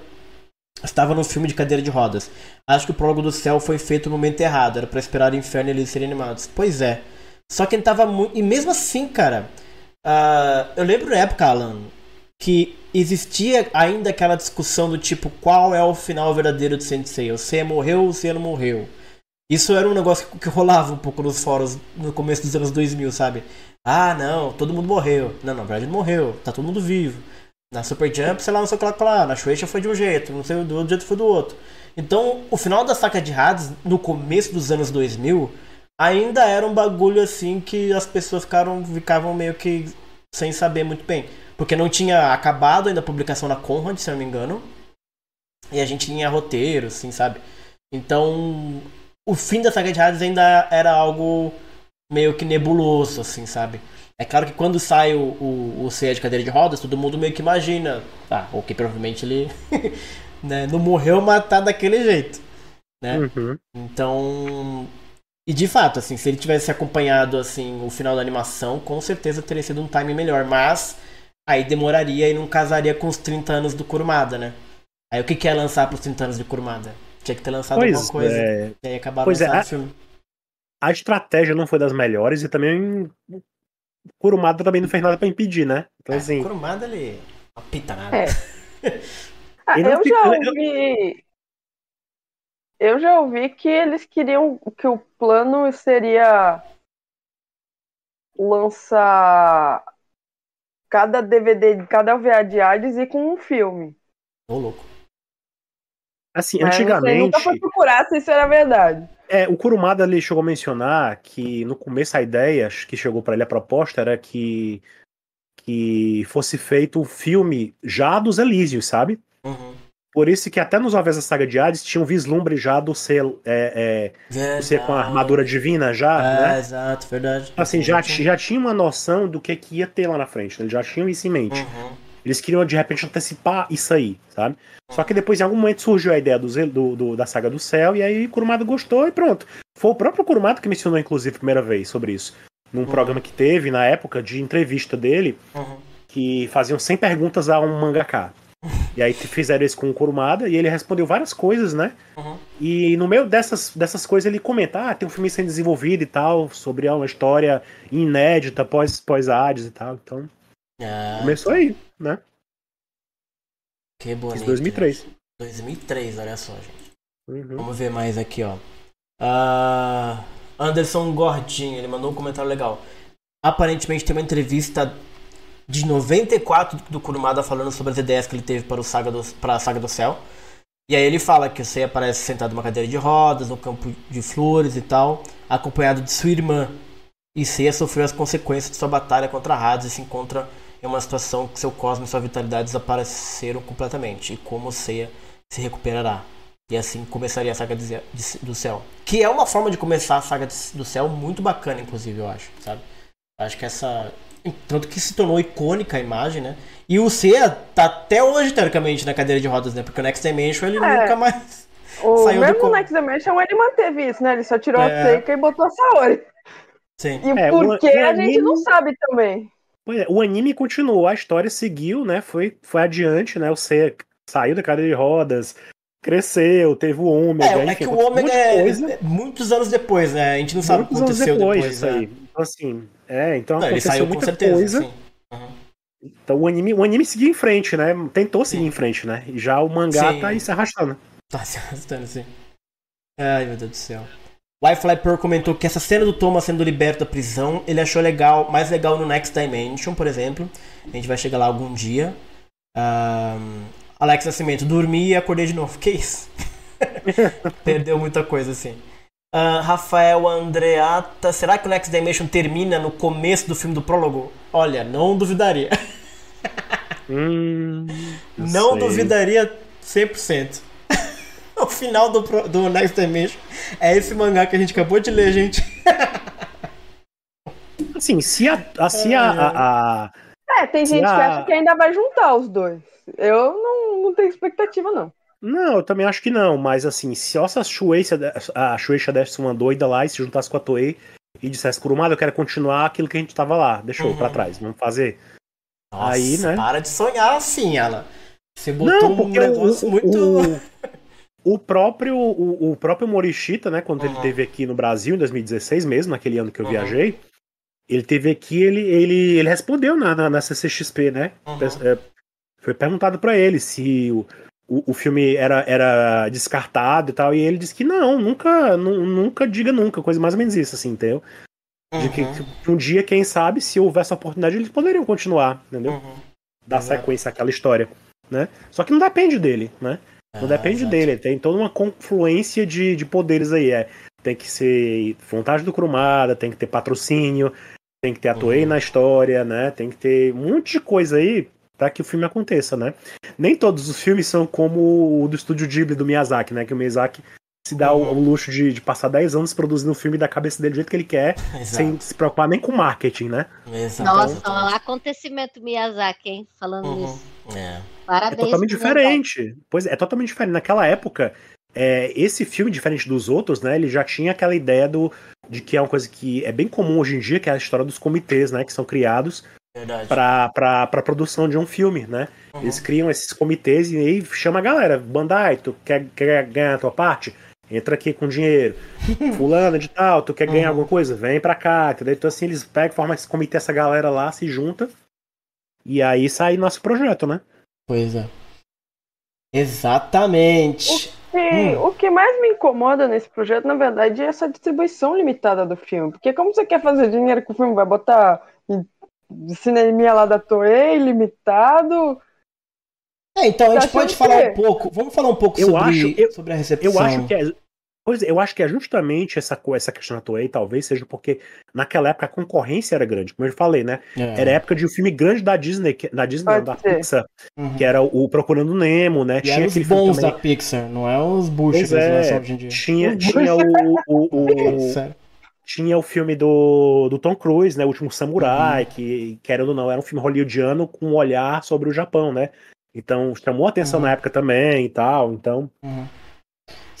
estava no filme de cadeira de rodas. Acho que o prólogo do céu foi feito no momento errado. Era pra esperar o inferno e eles serem animados. Pois é. Só que ele tava muito. E mesmo assim, cara. ah, eu lembro na época, Alan, que existia ainda aquela discussão do tipo: qual é o final verdadeiro de Sensei? O Seiya morreu ou o não morreu? Isso era um negócio que rolava um pouco nos fóruns no começo dos anos 2000, sabe? Ah, não, todo mundo morreu. Não, na verdade não morreu, tá todo mundo vivo. Na Super Jump, sei lá, não sei o que lá, lá. Na Shueisha foi de um jeito, não sei, do outro jeito foi do outro. Então, o final da saca de Hades, no começo dos anos 2000, ainda era um bagulho assim que as pessoas ficaram, ficavam meio que sem saber muito bem. Porque não tinha acabado ainda a publicação na Conrad, se eu não me engano. E a gente tinha roteiro, assim, sabe? Então, o fim da saga de Hades ainda era algo meio que nebuloso, assim, sabe? É claro que quando sai o, o, o de cadeira de rodas, todo mundo meio que imagina. Ah, ok, provavelmente ele né, não morreu, mas tá daquele jeito. Né? Uhum. Então. E de fato, assim, se ele tivesse acompanhado assim o final da animação, com certeza teria sido um time melhor. Mas aí demoraria e não casaria com os 30 anos do Kurumada, né? Aí o que que é lançar pros 30 anos de Kurumada? Tinha que ter lançado Pois alguma coisa. é. E aí acabar Pois é, lançando a- o filme. A estratégia não foi das melhores e também o Kurumada também não fez nada pra impedir, né? Então, É, assim, o Kurumada, ele não apita nada. É. Ah, não eu fica- já eu- ouvi. Eu já ouvi que eles queriam que o plano seria lançar cada DVD, cada OVA de Hades e com um filme. Ô, louco. assim, Mas você antigamente, nunca foi procurar se isso era verdade. É, o Kurumada ele chegou a mencionar que no começo a ideia que chegou pra ele a proposta era que que fosse feito o filme já dos Elísios, sabe? Uhum. Por isso que até nos OVAs da saga de Hades tinha um vislumbre já do ser, é, é, do ser com a armadura divina já, É, né? exato, verdade. Assim, já, Tinha- já tinha uma noção do que, que ia ter lá na frente, né? eles já tinham isso em mente. Uhum. Eles queriam, de repente, antecipar isso aí, sabe? Só que depois, em algum momento, surgiu a ideia do, do- do- da saga do céu, e aí Kurumada gostou e pronto. Foi o próprio Kurumada que mencionou, inclusive, a primeira vez sobre isso. Num programa que teve, na época, de entrevista dele, Uhum. que faziam 100 perguntas a um mangaká. E aí fizeram isso com o Kurumada, e ele respondeu várias coisas, né? Uhum. E no meio dessas, dessas coisas ele comenta, ah, tem um filme sendo desenvolvido e tal, sobre uma história inédita, pós, pós Hades e tal. Então, Ah, começou aí, né? Que bonito. Fiz 2003. gente. 2003, olha só, gente. Uhum. Vamos ver mais aqui, ó. Ah, Anderson Gordinho, ele mandou um comentário legal. Aparentemente tem uma entrevista de 94 do Kurumada falando sobre as ideias que ele teve para, o saga do, para a Saga do Céu. E aí ele fala que o Seiya aparece sentado numa cadeira de rodas, no campo de flores e tal. acompanhado de sua irmã. E Seiya sofreu as consequências de sua batalha contra Hades e se encontra em uma situação que seu cosmo e sua vitalidade desapareceram completamente. E como Seiya se recuperará. E assim começaria a saga de Ze- de- do céu. Que é uma forma de começar a saga de- do céu muito bacana, inclusive, eu acho, sabe? Acho que essa. Tanto que se tornou icônica a imagem, né? E o Seiya tá até hoje, teoricamente, na cadeira de rodas, né? Porque o Next Dimension ele É. nunca mais. O Saiu do mesmo co- Next Dimension ele manteve isso, né? Ele só tirou É. a Seika e botou a Saori. Sim. E É, por o- que o a gente não sabe também. Pois é, o anime continuou, a história seguiu, né? Foi, foi adiante, né? O Seiya saiu da cadeira de rodas, cresceu, teve o Ômega. É, é enfim, que o Ômega é, é muitos anos depois, né? A gente não sabe o que aconteceu depois, depois. isso né? aí. Então, assim, é, então Não, ele aconteceu saiu com muita certeza. coisa. sim. Uhum. Então o anime, o anime seguiu em frente, né? Tentou seguir Sim. em frente, né? E já o mangá Sim. tá aí se arrastando. Tá se arrastando, sim. Ai, meu Deus do céu. Wi-Fi Pearl comentou que essa cena do Thomas sendo liberto da prisão, ele achou legal, mais legal no Next Dimension, por exemplo. A gente vai chegar lá algum dia. Ahn, Alex Nascimento, dormi e acordei de novo. Que isso? Perdeu muita coisa, assim. Ah, Rafael Andreata, será que o Next Dimension termina no começo do filme do prólogo? Olha, não duvidaria. Hum, Não sei. duvidaria 100%. O final do, do Next Dimension é esse mangá que a gente acabou de ler, gente. Assim, se a. a- se a, a- a- É, tem gente que a- acha que ainda vai juntar os dois. Eu não, não tenho expectativa, não. Não, eu também acho que não, mas assim, se essa Shueisha, a Shueisha desse uma doida lá e se juntasse com a Toei e dissesse, Kurumada, eu quero continuar aquilo que a gente tava lá, deixou Uhum. pra trás, vamos fazer. Nossa, Aí, né? para de sonhar assim, Alan. Você botou Não, um negócio o, muito... o, o próprio o, o próprio Morishita, né, quando ele Uhum. teve aqui no Brasil em 2016 mesmo, naquele ano que eu Uhum. viajei, ele teve aqui, ele, ele, ele respondeu na, na, na CCXP, né? Uhum. É, foi perguntado pra ele se o, o, o filme era, era descartado e tal, e ele disse que não, nunca, nu- nunca diga nunca, coisa mais ou menos isso, assim, entendeu? De que, que um dia, quem sabe, se houvesse a oportunidade, eles poderiam continuar, entendeu? Dar Exato. sequência àquela história, né? Só que não depende dele, né? Não Ah, depende exato. dele, tem toda uma confluência de, de poderes aí. É. Tem que ser vontade do Kurumada, tem que ter patrocínio, tem que ter a Toei Uhum. na história, né? Tem que ter um monte de coisa aí para que o filme aconteça, né? Nem todos os filmes são como o do estúdio Ghibli do Miyazaki, né? Que o Miyazaki se dá o, Uhum. o luxo de, de passar 10 anos produzindo um filme da cabeça dele do jeito que ele quer, sem Exato. se preocupar nem com marketing, né? Exato, Nossa, exatamente. acontecimento Miyazaki, hein? Falando Uhum. nisso. É. É Parabéns. totalmente pro Miyazaki. diferente. Pois é, é totalmente diferente. Naquela época, é, esse filme, diferente dos outros, né? Ele já tinha aquela ideia do, de que é uma coisa que é bem comum hoje em dia, que é a história dos comitês, né? Que são criados para a produção de um filme, né? Uhum. Eles criam esses comitês e aí chama a galera. Bandai, tu quer, quer ganhar a tua parte? Entra aqui com dinheiro. Fulano de tal, tu quer ganhar Uhum. alguma coisa? Vem pra cá, entendeu? Então assim, eles pegam, formam esse comitê, essa galera lá, se junta. E aí sai nosso projeto, né? Pois é. Exatamente. E Hum. o que mais me incomoda nesse projeto, na verdade, é essa distribuição limitada do filme. Porque como você quer fazer dinheiro com o filme? Vai botar em cinemia lá da Toei, limitado? É, então a gente Tá pode falar que- um pouco. Vamos falar um pouco Eu sobre, acho- eu- sobre a recepção. Eu acho que é. Pois é, eu acho que é justamente essa, essa questão da Toei, talvez seja porque naquela época a concorrência era grande, como eu falei, né? É. Era a época de um filme grande da Disney, que- da Disney, não, da ser. Pixar, Uhum. que era o Procurando Nemo, né? E Tinha os bons da Pixar, não é os buchas Pois que é, lançam hoje em dia. Tinha, tinha o, o, o- Sério. tinha o filme do, do Tom Cruise, né? O Último Samurai, Uhum. que, querendo ou não, era um filme hollywoodiano com um olhar sobre o Japão, né? Então chamou a atenção Uhum. na época também e tal. Então, Uhum.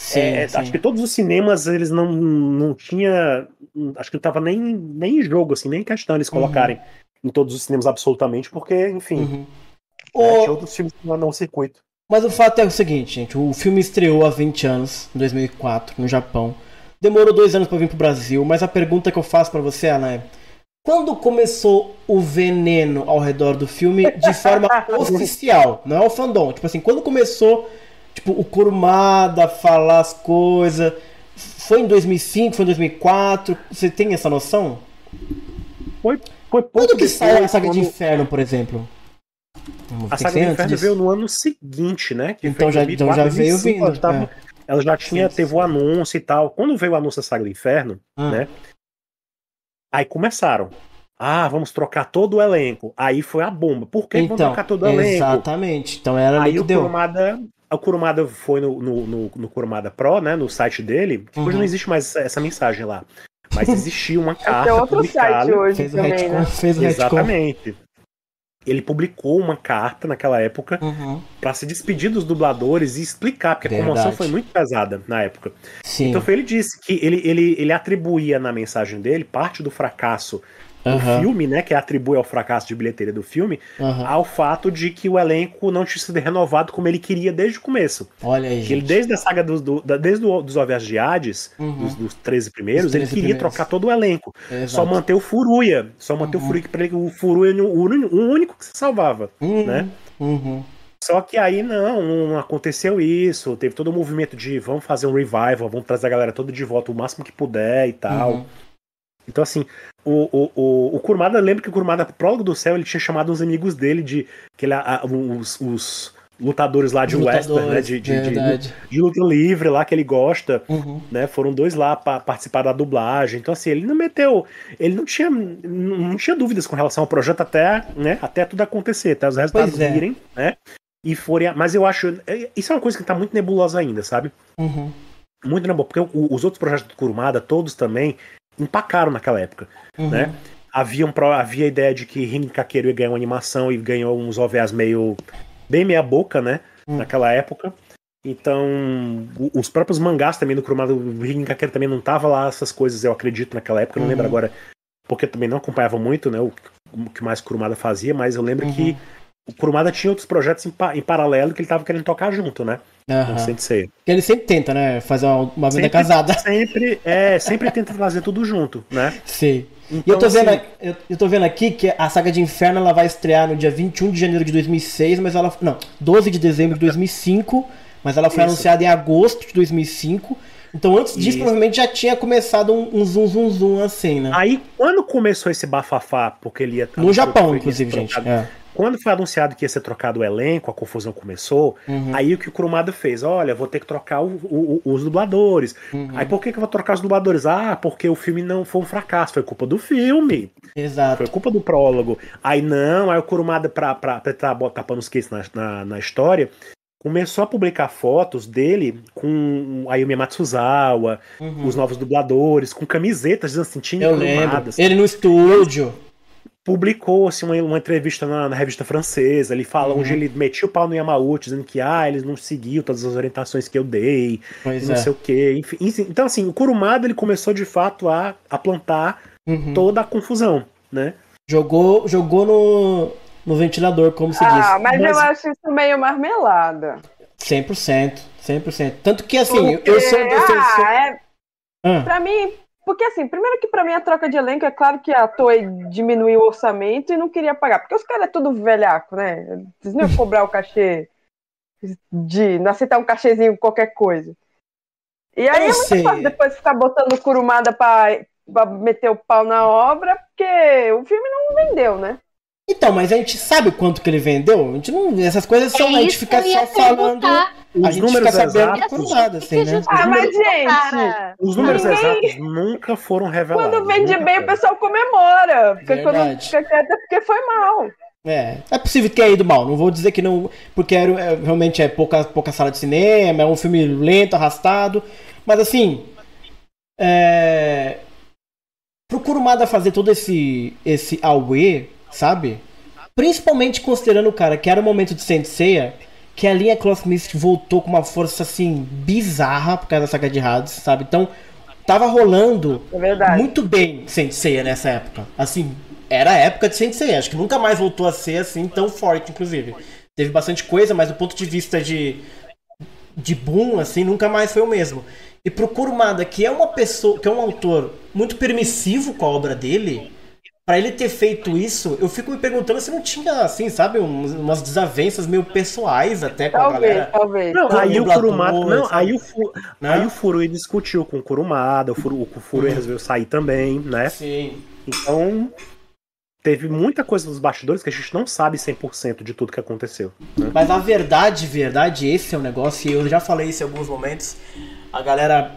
Sim, É, sim. acho que todos os cinemas eles não, não tinha. Acho que não tava nem, nem em jogo, assim, nem em questão eles Uhum. colocarem em todos os cinemas absolutamente, porque, enfim, Uhum. O- tinha outros filmes não no circuito. Mas o fato é o seguinte, gente. O filme estreou há 20 anos, em 2004, no Japão. Demorou dois anos pra vir pro Brasil, mas a pergunta que eu faço pra você, Ana, é... Quando começou o veneno ao redor do filme de forma oficial? Não é o fandom. Tipo assim, quando começou, tipo, o Kurumada falar as coisas... Foi em 2005, foi em 2004? Você tem essa noção? Foi, foi pouco Quando que saiu a Saga de quando Inferno, por exemplo? Vamos A que Saga antes Inferno disso. veio no ano seguinte, né? Que Então já- então já veio 2005, vindo, eu tava- é. Ela já tinha, Sim, teve sim. o anúncio e tal. Quando veio o anúncio da Saga do Inferno, Ah. né? Aí começaram. Ah, vamos trocar todo o elenco. Aí foi a bomba. Por que vamos Então, trocar todo o elenco? exatamente. Então era Aí que o deu. Kurumada, o Kurumada foi no, no, no, no Kurumada Pro, né? No site dele. que Hoje Uhum. não existe mais essa, mensagem lá. Mas existia uma Tem carta outro publicada. site hoje Fez o também, retcon, né? fez o retcon. Exatamente. Ele publicou uma carta naquela época Uhum. pra se despedir dos dubladores e explicar, porque a Verdade. comoção foi muito pesada na época. Sim. Então foi, ele disse que ele, ele, ele atribuía na mensagem dele parte do fracasso do Aham, filme, né? Que atribui ao fracasso de bilheteria do filme, aham. ao fato de que o elenco não tinha sido renovado como ele queria desde o começo. Olha aí, Que ele, desde a saga dos, do, da- desde o, dos OVAs de Hades, Uhum. dos, dos 13 primeiros, Os ele 13 queria primeiros. trocar todo o elenco. Exato. Só manter o Furuya. Só manter Uhum. o Furuya, pra ele, o Furuya o, o único que se salvava. Uhum, né? uhum. Só que aí não, não aconteceu isso. Teve todo o movimento de vamos fazer um revival, vamos trazer a galera toda de volta o máximo que puder e tal. Uhum. Então, assim, o, o, o, o Kurumada, lembra que o Kurumada, prólogo do céu, ele tinha chamado uns amigos dele de. Que ele, a- os, os lutadores lá de western, né? De, de, de, de luta livre lá que ele gosta, Uhum. né? Foram dois lá para participar da dublagem. Então, assim, ele não meteu. Ele não tinha, não tinha dúvidas com relação ao projeto até, né, até tudo acontecer, até os resultados é. virem, né? E forem. Mas eu acho. é- Isso é uma coisa que tá muito nebulosa ainda, sabe? Uhum. Muito nebulosa. Porque os outros projetos do Kurumada, todos também, empacaram naquela época Uhum. né? Havia, um, havia a ideia de que Rin Kakeru ia ganhar uma animação e ganhou uns OVAs meio. bem meia boca, né? Hum. Naquela época. Então, os próprios mangás também do Kurumada, o Rin Kakeru também não tava lá essas coisas, eu acredito, naquela época. Não Uhum. lembro agora, porque eu também não acompanhava muito, né? O, o que mais Kurumada fazia, mas eu lembro Uhum. que o Kurumada tinha outros projetos em, pa- em paralelo que ele tava querendo tocar junto, né? Porque ele sempre tenta, né? Fazer uma, uma vida Sempre- casada. Sempre, é, sempre tenta fazer tudo junto, né? Sim. E Então, eu tô, vendo, assim, aqui- eu, eu tô vendo aqui que a saga de Inferno ela vai estrear no dia 21 de janeiro de 2006, mas ela. Não, 12 de dezembro de 2005, mas ela foi Isso. anunciada em agosto de 2005. Então antes disso, Isso. provavelmente já tinha começado um, um zoom, zoom, zoom assim, né? Aí, quando começou esse bafafá, porque ele ia. no Japão, inclusive, gente. É. Quando foi anunciado que ia ser trocado o elenco, a confusão começou. Uhum. Aí o que o Kurumada fez? Olha, vou ter que trocar o- o- os dubladores. Uhum. Aí por que, que eu vou trocar os dubladores? Ah, porque o filme não foi um fracasso, foi culpa do filme, Exato. foi culpa do prólogo. Aí não, aí o Kurumada, pra, pra, pra tá tapando os quentes na, na, na história, começou a publicar fotos dele com a Yumi Matsuzawa, Uhum. os novos dubladores, com camisetas dizendo assim, tinha Eu lembro. Ele no estúdio. Publicou assim, uma, uma entrevista na, na revista francesa. Ele fala Uhum. onde ele metia o pau no Yamauchi, dizendo que ah, eles não seguiu todas as orientações que eu dei, Pois não é. sei o quê. Enfim, então, assim, o Kurumada ele começou de fato a, a plantar Uhum. toda a confusão, né? Jogou, jogou no, no ventilador, como se Ah, diz. mas, Mas- eu acho isso meio marmelada. 100%. 100%. Tanto que assim, Porque, eu sou um defensor. ah, é, Ah, pra mim, porque assim, primeiro que pra mim a troca de elenco é claro que a Toei diminuiu o orçamento e não queria pagar, porque os caras é tudo velhaco, né? Eles não iam cobrar o cachê de não aceitar um cachezinho qualquer coisa. E aí Eu é muito sei. fácil depois ficar botando curumada pra, pra meter o pau na obra, porque o filme não vendeu, né? Então, mas a gente sabe quanto que ele vendeu? A gente não. Essas coisas são. a É gente isso fica só falando. A Os gente fica números sabendo exatos, por nada, assim, né? Ah, mas gente, Cara, os números Ninguém- exatos nunca foram revelados. quando vende bem o pessoal comemora. Porque quando fica quieto é porque foi mal. É, é possível que tenha ido mal. Não vou dizer que não. Porque era, é, realmente é pouca, pouca sala de cinema, é um filme lento, arrastado. Mas assim. É. Pro Kurumada fazer todo esse. esse Aue, sabe? Principalmente considerando, cara, que era o momento de Senseiya, que a linha Cloth Mist voltou com uma força assim bizarra por causa da saga de Hades, sabe? Então, tava rolando É muito bem Senseiya nessa época. Assim, era a época de Senseiya. Acho que nunca mais voltou a ser assim tão forte, inclusive. Teve bastante coisa, mas do ponto de vista de, de boom, assim, nunca mais foi o mesmo. E pro Kurumada, que é uma pessoa, que é um autor muito permissivo com a obra dele, pra ele ter feito isso, eu fico me perguntando se não tinha, assim, sabe, uns- umas desavenças meio pessoais até com a Talvez, galera. talvez. Não, aí o Kurumada. Não, aí o, Fu, Né? aí o Furui discutiu com o Kurumada, o Furu, o Furui resolveu sair também, né? Sim. Então. teve muita coisa nos bastidores que a gente não sabe 100% de tudo que aconteceu. Né? Mas a verdade, verdade, esse é o negócio, e eu já falei isso em alguns momentos. A galera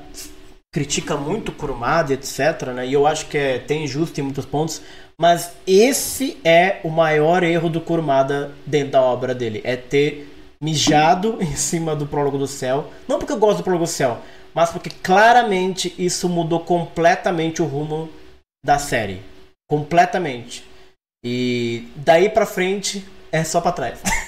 critica muito Kurumada, etc, né? E eu acho que é, tem justo em muitos pontos, mas esse é o maior erro do Kurumada dentro da obra dele, é ter mijado em cima do Prólogo do Céu. Não porque eu gosto do Prólogo do Céu, mas porque claramente isso mudou completamente o rumo da série. Completamente. E daí pra frente é só pra trás.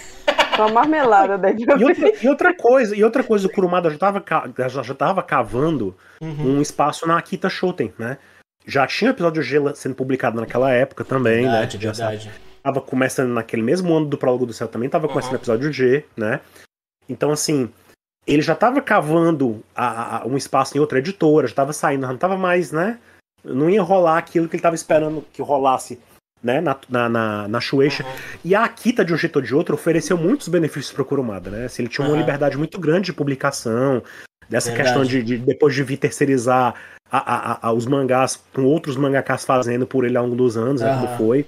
Só marmelada pra E outra, frente. e outra coisa, e outra coisa, o Kurumada já tava, ca- já, já tava cavando Uhum. um espaço na Akita Shoten, né? Já tinha episódio G sendo publicado naquela época também, Verdade, né? Já verdade. tava começando naquele mesmo ano do Prólogo do Céu também, tava começando o Uhum. episódio G, né? Então, assim, ele já tava cavando a- a- um espaço em outra editora, já tava saindo, não tava mais, né? Não ia rolar aquilo que ele tava esperando que rolasse, né? Na, na, na, na Shueisha. Uhum. E a Akita, de um jeito ou de outro, ofereceu muitos benefícios pro Kurumada, né? Assim, ele tinha uma Aham. liberdade muito grande de publicação, dessa Verdade. questão de, de depois de vir terceirizar a- a- a- os mangás com outros mangakas fazendo por ele ao longo dos anos, né, Aham. como foi.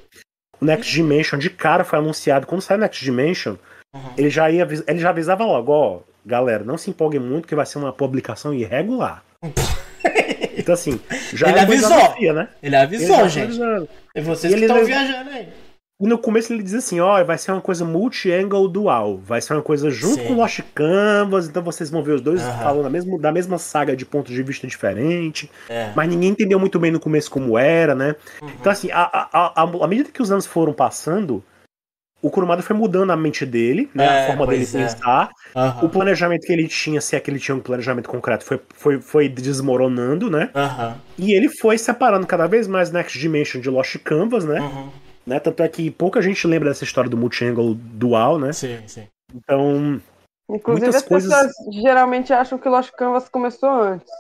O Next Dimension de cara foi anunciado. Quando saiu o Next Dimension, Uhum. ele já ia ele já avisava logo, ó, galera, não se empolguem muito que vai ser uma publicação irregular. então assim, já Ele uma avisou. desafia, né? Ele Ele avisou, já gente. avisando. É vocês E que ele estão lev- viajando aí. E no começo ele diz assim, ó, vai ser uma coisa multi-angle dual, vai ser uma coisa junto Sim. com Lost Canvas, então vocês vão ver os dois Aham. falando da mesma, da mesma saga de pontos de vista diferente, É. mas ninguém entendeu muito bem no começo como era, né? Uhum. Então assim, a, a, a, à medida que os anos foram passando, o Kurumada foi mudando a mente dele, né, É, a forma dele é. pensar, Aham. o planejamento que ele tinha, se é que ele tinha um planejamento concreto, foi, foi, foi desmoronando, né? Aham. E ele foi separando cada vez mais Next Dimension de Lost Canvas, né? Uhum. né? Tanto é que pouca gente lembra dessa história do multi-angle dual, né? Sim, sim. Então, Inclusive, muitas as coisas- pessoas geralmente acham que o Lost Canvas começou antes.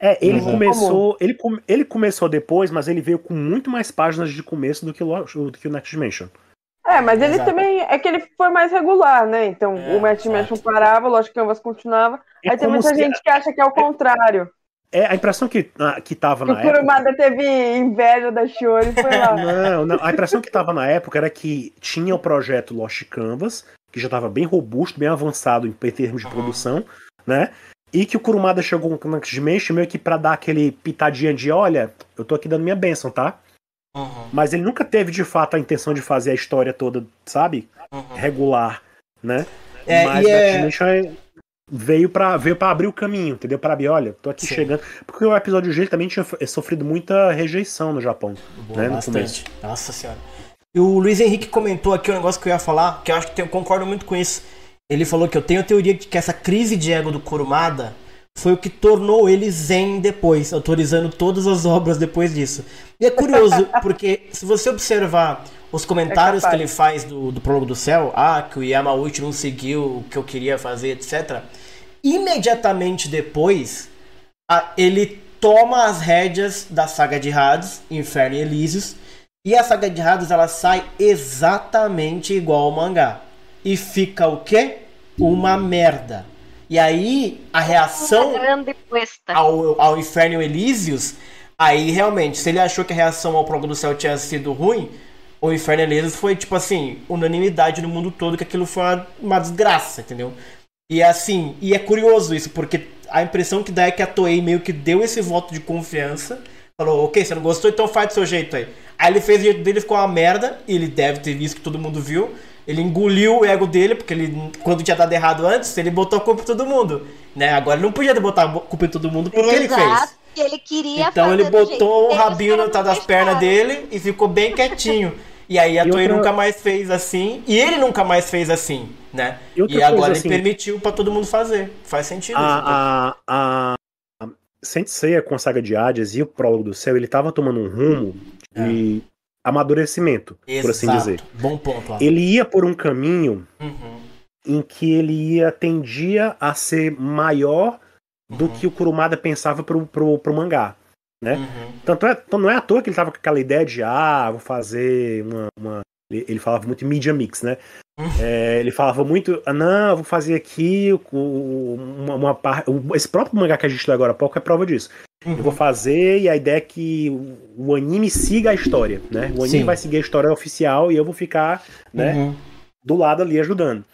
é, ele Uhum. começou, ele, come- ele começou depois, mas ele veio com muito mais páginas de começo do que o, do que o Next Dimension. É, mas ele Exato. também. É que ele foi mais regular, né? Então É, o Match exato. Dimension parava, o Lost Canvas continuava. É Aí tem muita gente que acha que é o contrário. É a impressão que, que tava Que na o época. Kurumada teve inveja da Shiori foi lá. Não, não, a impressão que tava na época era que tinha o projeto Lost Canvas, que já estava bem robusto, bem avançado em, em termos de Uhum. produção, né? E que o Kurumada chegou com o Next Dimension meio que pra dar aquele pitadinha de, olha, eu tô aqui dando minha bênção, tá? Uhum. Mas ele nunca teve de fato a intenção de fazer a história toda, sabe? Uhum. Regular, né? É, Mas Next é... É- veio pra, veio pra abrir o caminho, entendeu? Pra abrir, olha, tô aqui Sim. chegando. Porque o episódio G também tinha sofrido muita rejeição no Japão. Boa, né, no bastante. Nossa senhora. E o Luiz Henrique comentou aqui um negócio que eu ia falar, que eu acho que eu concordo muito com isso. Ele falou que eu tenho a teoria de que essa crise de ego do Kurumada foi o que tornou ele zen depois, autorizando todas as obras depois disso. E é curioso, porque se você observar os comentários É que ele faz do, do Prólogo do Céu, ah, que o Yamauchi não seguiu o que eu queria fazer, etc. Imediatamente depois, ele toma as rédeas da saga de Hades, Inferno e Elísios, e a saga de Hades ela sai exatamente igual ao mangá. E fica o quê? Uma merda. E aí a reação ao, ao Inferno Elísios, aí realmente, se ele achou que a reação ao Prólogo do Céu tinha sido ruim, o Inferno Elísios foi tipo assim, unanimidade no mundo todo que aquilo foi uma, uma desgraça, entendeu? E assim, e é curioso isso, porque a impressão que dá é que a Toei meio que deu esse voto de confiança, falou, ok, você não gostou, então faz do seu jeito aí. Aí ele fez o jeito dele, ficou uma merda, e ele deve ter visto que todo mundo viu. Ele engoliu o ego dele, porque ele, quando tinha dado errado antes, ele botou a culpa em todo mundo. Né? Agora ele não podia botar a culpa em todo mundo porque ele fez. Exato, que ele queria Então fazer ele botou o rabinho no das pernas dele e ficou bem quietinho. E aí a E Toei outra- nunca mais fez assim, e ele nunca mais fez assim, né? E E agora coisa, ele assim- permitiu pra todo mundo fazer. Faz sentido isso. A, a, a Senseiya com a saga de Hades e o Prólogo do Céu, ele tava tomando um rumo de amadurecimento, por assim Exato. dizer. Bom ponto, lá. Ele ia por um caminho Uhum. em que ele ia tendia a ser maior do Uhum. que o Kurumada pensava pro, pro, pro mangá. né? Uhum. Tanto é, então não é à toa que ele tava com aquela ideia de, ah, vou fazer uma. uma- Ele falava muito media mix, né? Uhum. É, ele falava muito, ah, não, eu vou fazer aqui uma, uma parte. Esse próprio mangá que a gente leu agora há pouco é prova disso. Eu vou fazer e a ideia é que o, o anime siga a história, né? O anime Sim. vai seguir a história oficial e eu vou ficar, né, Uhum. do lado ali ajudando.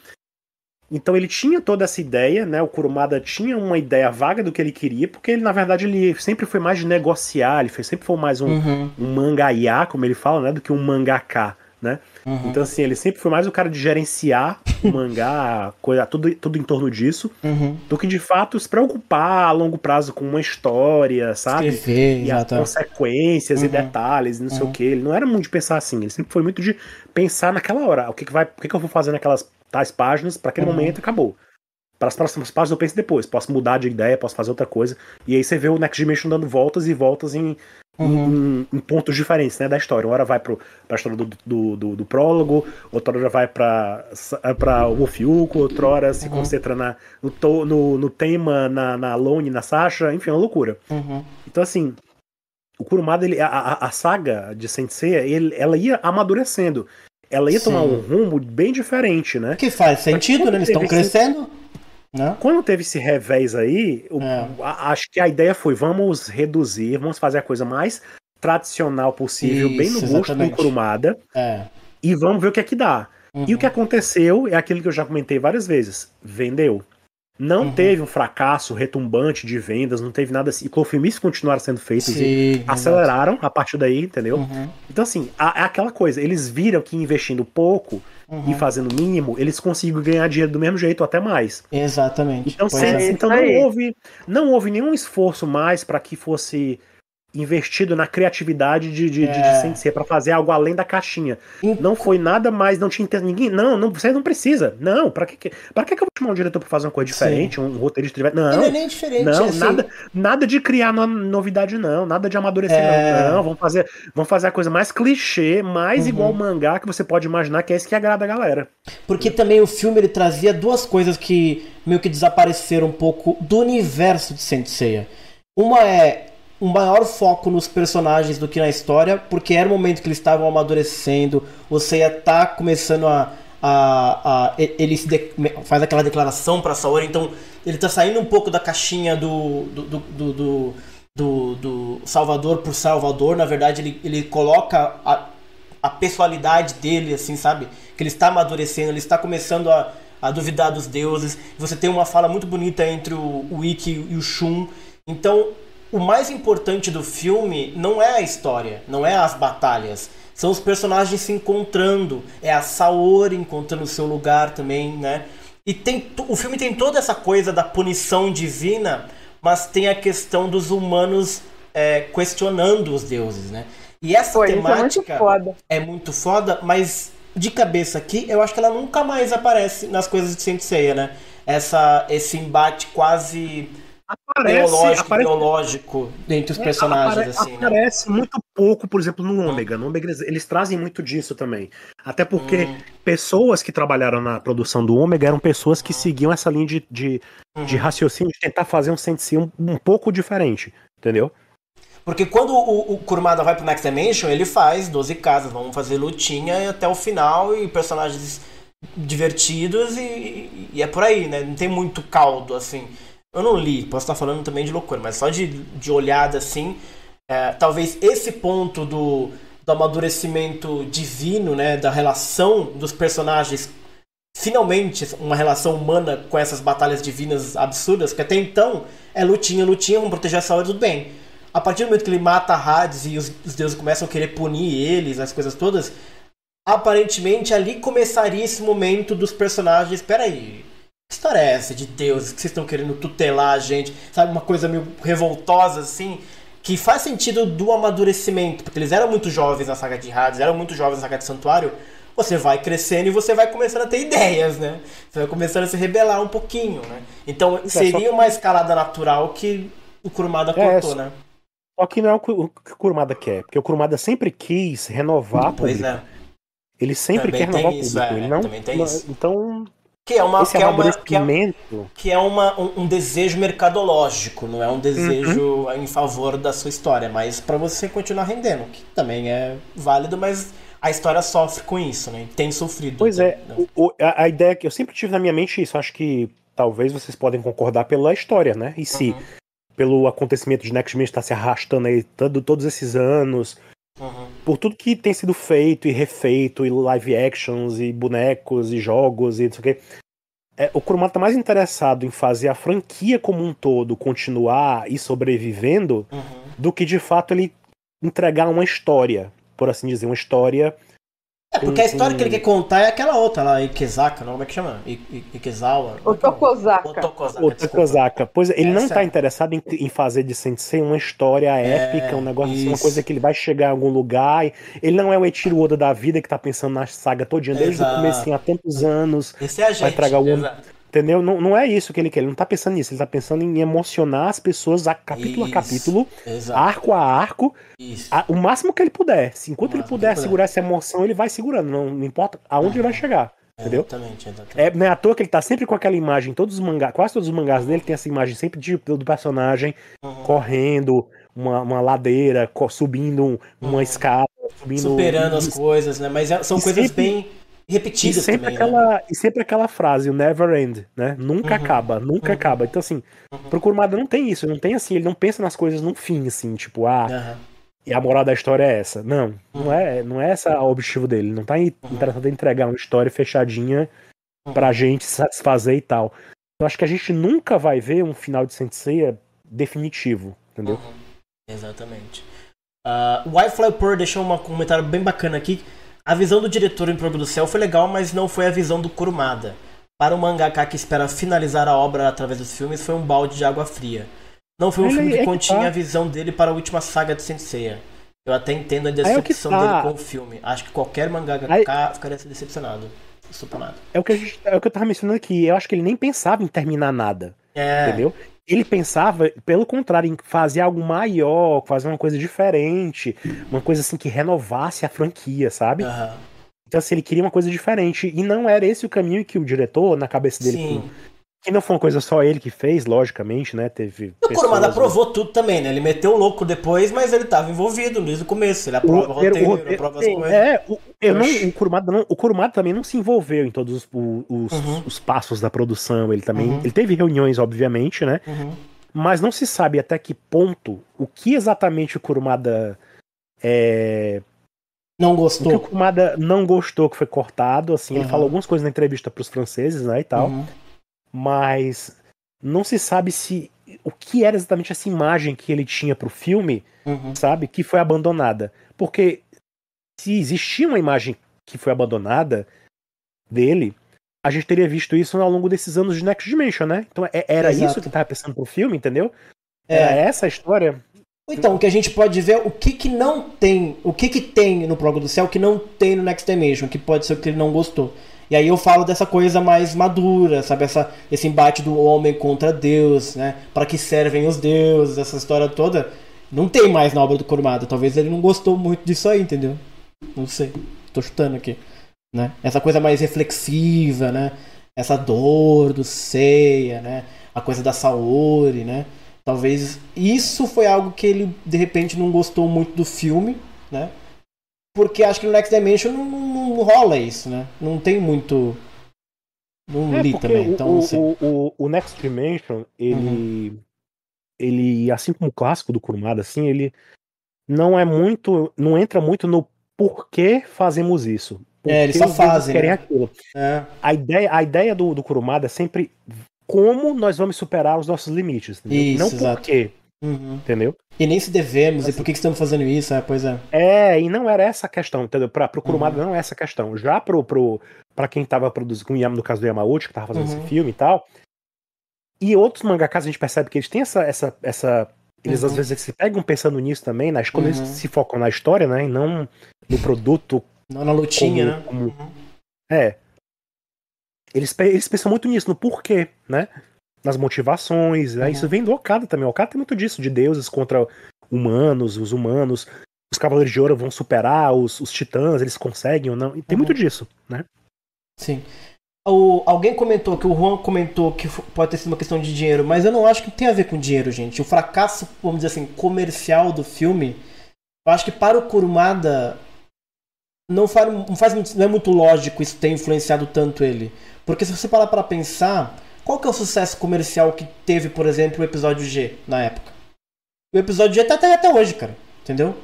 Então ele tinha toda essa ideia, né? O Kurumada tinha uma ideia vaga do que ele queria, porque ele, na verdade, ele sempre foi mais de negociar, ele foi- sempre foi mais um, Uhum. um mangaiá, como ele fala, né? Do que um mangaká, né? Uhum. Então, assim, ele sempre foi mais o cara de gerenciar o mangá, coisa, tudo, tudo em torno disso, Uhum. do que de fato se preocupar a longo prazo com uma história, sabe? Escrever, E as exato. consequências e Uhum. detalhes, e não sei Uhum. o que. Ele não era muito de pensar assim, ele sempre foi muito de pensar naquela hora. O que, que, vai, o que, que eu vou fazer naquelas tais páginas para aquele Uhum. momento e acabou. Para as próximas páginas eu penso depois. Posso mudar de ideia, posso fazer outra coisa. E aí você vê o Next Dimension dando voltas e voltas em, Uhum. em, em pontos diferentes né, da história. Uma hora vai para a história do, do, do, do prólogo, outra hora vai para o Wolfiuco, outra hora se Uhum. concentra na, no, to- no, no tema, na, na Lone, na Sasha, enfim, é uma loucura. Uhum. Então, assim, o Kurumada, ele, a, a, saga de Sensei, ele, ela ia amadurecendo. Ela ia tomar Sim. um rumo bem diferente, né? Que faz sentido, né? Eles estão crescendo. Né? Quando teve esse revés aí, o- É. a- acho que a ideia foi: vamos reduzir, vamos fazer a coisa mais tradicional possível, bem no Isso, gosto do Kurumada, É. e vamos ver o que é que dá. E Uhum. o que aconteceu é aquilo que eu já comentei várias vezes: vendeu. Não Uhum. teve um fracasso retumbante de vendas, não teve nada assim. E Clofilmes continuaram sendo feitos e Sim, aceleraram a partir daí, entendeu? Uhum. Então, assim, é aquela coisa, eles viram que investindo pouco Uhum. e fazendo o mínimo, eles conseguiam ganhar dinheiro do mesmo jeito ou até mais. Exatamente. Então, sem- é. então não houve, não houve nenhum esforço mais para que fosse investido na criatividade de, de, de, É. de Sensei, para fazer algo além da caixinha. Em- Não foi nada mais, não tinha ninguém, não, não, você não precisa. Não, para que para que que eu vou chamar um diretor para fazer uma coisa diferente, um roteirista diferente? Não. não é nem diferente. Não, assim, nada, nada de criar no- novidade, não. Nada de amadurecer, É. não. Não, vamos fazer, vamos fazer a coisa mais clichê, mais Uhum. igual mangá que você pode imaginar, que é esse que agrada a galera. Porque também o filme ele trazia duas coisas que meio que desapareceram um pouco do universo de Saint Seiya. Uma é um maior foco nos personagens do que na história, porque era o momento que eles estavam amadurecendo, o Seiya tá começando a. a, a ele faz aquela declaração pra Saori, então ele tá saindo um pouco da caixinha do. do, do, do, do- do- do Salvador por Salvador, na verdade ele, ele coloca a, a pessoalidade dele, assim, sabe? Que ele está amadurecendo, ele está começando a, a duvidar dos deuses. Você tem uma fala muito bonita entre o, o Ikki e o Shun. Então, o mais importante do filme não é a história, não é as batalhas. São os personagens se encontrando. É a Saori encontrando o seu lugar também, né? E tem, o filme tem toda essa coisa da punição divina, mas tem a questão dos humanos é, questionando os deuses, né? E essa Pô, isso é muito temática foda. é muito foda, mas de cabeça aqui, eu acho que ela nunca mais aparece nas coisas de Saint Seiya, né? Essa, esse embate quase teológico, aparece, ideológico entre os É, personagens, apare- assim, né? Aparece muito pouco, por exemplo, no Ômega. No Ômega eles, eles trazem muito disso também. Até porque Hum. pessoas que trabalharam na produção do Ômega eram pessoas que seguiam essa linha de, de, de Uhum. raciocínio de tentar fazer um Sensei um, um pouco diferente. Entendeu? Porque quando o, o Kurumada vai pro Next Dimension, ele faz 12 casas, vamos fazer lutinha até o final e personagens divertidos e, e é por aí, né? Não tem muito caldo, assim. Eu não li, posso estar falando também de loucura, mas só de, de olhada assim, é, talvez esse ponto do, do amadurecimento divino, né? Da relação dos personagens finalmente uma relação humana com essas batalhas divinas absurdas, que até então é lutinha, lutinha, vamos proteger a saúde, tudo bem. A partir do momento que ele mata Hades e os, os deuses começam a querer punir eles, as coisas todas, aparentemente ali começaria esse momento dos personagens, peraí, que história é essa de deuses que vocês estão querendo tutelar a gente? Sabe, uma coisa meio revoltosa assim, que faz sentido do amadurecimento, porque eles eram muito jovens na saga de Hades, eram muito jovens na saga de Santuário, você vai crescendo e você vai começando a ter ideias, né? Você vai começando a se rebelar um pouquinho, né? Então seria uma escalada natural que o Kurumada cortou, só- né? Só que não é o que o Kurumada quer. Porque o Kurumada sempre quis renovar Pois público. é. Ele sempre Também quer renovar isso, público. é, ele não, também tem não- isso. Então, Que é uma, esse que é uma, que é, amadurecimento. que é uma, um, um desejo mercadológico, não é um desejo em favor da sua história, mas para você continuar rendendo, que também é válido, mas a história sofre com isso, né? Tem sofrido. Pois é, né? o- o- a, a ideia que eu sempre tive na minha mente é isso, acho que talvez vocês podem concordar pela história, né? E se Uhum. pelo acontecimento de Next Men estar se arrastando aí todo, todos esses anos, Uhum. por tudo que tem sido feito e refeito, e live actions, e bonecos, e jogos, e não sei o quê. É, o Kurumada tá mais interessado em fazer a franquia como um todo continuar e sobrevivendo Uhum. do que de fato ele entregar uma história, por assim dizer, uma história. É, porque a história que ele quer contar é aquela outra lá, Ikezaka, não, como é que chama? I- I- Ikizawa? O Tokozaka. Otokosaka, Outra desculpa. Kozaka. Pois é, ele não tá é- interessado em, em fazer de Sensei uma história épica, um negócio assim, uma coisa que ele vai chegar em algum lugar. ele não é o Eiichiro Oda da vida que tá pensando na saga todinha desde Exato. o começo há tantos anos. Esse é a gente. tragar o exato. Entendeu? Não, não é isso que ele quer. Ele não tá pensando nisso. Ele tá pensando em emocionar as pessoas a capítulo Isso. a capítulo, Exato. arco a arco, a- o máximo que ele puder. Se enquanto ele puder puder. segurar essa emoção, ele vai segurando. Não, não importa aonde ele vai chegar. Entendeu? Exatamente, exatamente. É, não é à toa que ele tá sempre com aquela imagem, todos os mangás, quase todos os mangás dele tem essa imagem sempre de, do personagem Uhum. correndo uma, uma ladeira, subindo um- uma Uhum. escada, subindo. Superando as e, coisas, né? Mas é- são e coisas sempre- bem e repetidas sempre também, né? aquela E sempre aquela frase, o never end, né? Nunca Uhum. acaba, nunca Uhum. acaba. Então, assim, Uhum. pro Kurumada não tem isso, não tem assim, ele não pensa nas coisas no fim, assim, tipo, ah, e a moral da história é essa. Não, não Uhum. é, não é esse o objetivo dele. Ele não tá Uhum. interessado em entregar uma história fechadinha Uhum. pra gente se satisfazer e tal. Eu acho que a gente nunca vai ver um final de Senseiya definitivo, entendeu? Uhum. Exatamente. Uh, o Wi-Fi Pearl deixou um comentário bem bacana aqui. A visão do diretor em Probo do Céu foi legal, mas não foi a visão do Kurumada. Para o mangaka que espera finalizar a obra através dos filmes, foi um balde de água fria. Não foi um Ele- filme é que que continha tá. a visão dele para a última saga de Senseiya. Eu até entendo a é decepção tá. dele com o filme. Acho que qualquer mangaka ficaria decepcionado. Suponado. É o que a gente, é o que eu tava mencionando aqui. Eu acho que ele nem pensava em terminar nada, É. entendeu? Ele pensava, pelo contrário, em fazer algo maior, fazer uma coisa diferente, uma coisa assim que renovasse a franquia, sabe? Aham. Então, assim, ele queria uma coisa diferente. E não era esse o caminho que o diretor, na cabeça dele, Sim. Que não foi uma coisa só ele que fez, logicamente, né? Teve. O Kurumada aprovou tudo também, né? Ele meteu o louco depois, mas ele estava envolvido desde o começo. Ele aprova o roteiro, o ele roteiro- aprova as sim, coisas. é, o, eu não, o, Kurumada não- o Kurumada também não se envolveu em todos os, os, Uhum. os passos da produção. Ele também. Uhum. Ele teve reuniões, obviamente, né? Uhum. Mas não se sabe até que ponto o que exatamente o Kurumada. É, Não o que o gostou. Kurumada não gostou que foi cortado, assim, ele Uhum. falou algumas coisas na entrevista pros franceses, né, e tal, Uhum. Mas não se sabe se o que era exatamente essa imagem que ele tinha pro filme, Uhum. sabe, que foi abandonada. Porque se existia uma imagem que foi abandonada dele, a gente teria visto isso ao longo desses anos de Next Dimension, né? Então é- era Exato. isso que tava pensando pro filme, entendeu? É. Era essa a história. Então, o que a gente pode ver, o que que não tem, o que que tem no Progo do Céu que não tem no Next Dimension, que pode ser o que ele não gostou. E aí eu falo dessa coisa mais madura, sabe? Essa, esse embate do homem contra Deus, né? Para que servem os deuses, essa história toda. Não tem mais na obra do Kurumada. Talvez ele não gostou muito disso aí, entendeu? Não sei. Tô chutando aqui. Né? Essa coisa mais reflexiva, né? Essa dor do Seiya, né? A coisa da Saori, né? Talvez isso foi algo que ele de repente não gostou muito do filme, né? Porque acho que no Next Dimension não, não- não rola isso, né? Não tem muito. Não É, li porque também, o, então não sei. o, o, o Next Dimension, ele. Ele, assim como o clássico do Kurumada, assim, ele não é muito. não entra muito no porquê fazemos isso. É, eles Porque só fazem, querem né? aquilo. É, A ideia, a ideia do, do Kurumada é sempre como nós vamos superar os nossos limites. entendeu? Isso, não exato. porquê, uhum. entendeu? E nem se devemos, e Assim. por que, que estamos fazendo isso? É, pois é. É, e não era essa a questão, entendeu? Pra, pro Kurumada Uhum. não é essa a questão. Já pro, pro, pra quem tava produzindo, no caso do Yamauchi, que tava fazendo Uhum. esse filme e tal, e outros mangakas a gente percebe que eles têm essa. essa, essa eles às Uhum. vezes se pegam pensando nisso também, nas, quando Uhum. eles se focam na história, né? E não no produto Não na lutinha, como- né? como- Uhum. É. Eles, eles pensam muito nisso, no porquê, né? Nas motivações. né? Uhum. Isso vem do Okada também. O Okada tem muito disso, de deuses contra humanos, os humanos. Os Cavaleiros de Ouro vão superar os, os titãs, eles conseguem ou não. E tem Uhum. muito disso, né? Sim. O, alguém comentou que o Juan comentou que pode ter sido uma questão de dinheiro, mas eu não acho que tem a ver com dinheiro, gente. O fracasso, vamos dizer assim, comercial do filme, eu acho que para o Kurumada não faz, não faz não é muito lógico isso ter influenciado tanto ele. Porque se você parar para pensar, Qual que é o sucesso comercial que teve, por exemplo, o episódio G na época? O episódio G tá até, até hoje, cara. Entendeu?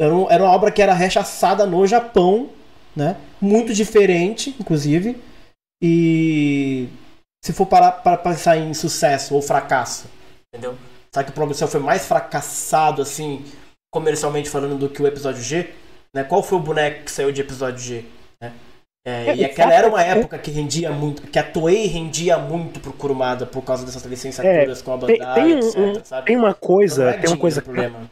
Era, um- era uma obra que era rechaçada no Japão, né? Muito diferente, inclusive. E se for parar para pensar em sucesso ou fracasso, entendeu? Será que o Céu foi mais fracassado, assim, comercialmente falando, do que o episódio G? Né? Qual foi o boneco que saiu de episódio G? né? É, É, e aquela era uma é- época que rendia muito, que a Toei rendia muito pro Kurumada por causa dessas licenciaturas com a Bandai, Tem, etc, um- sabe? tem uma coisa, é tem uma coisa, problema.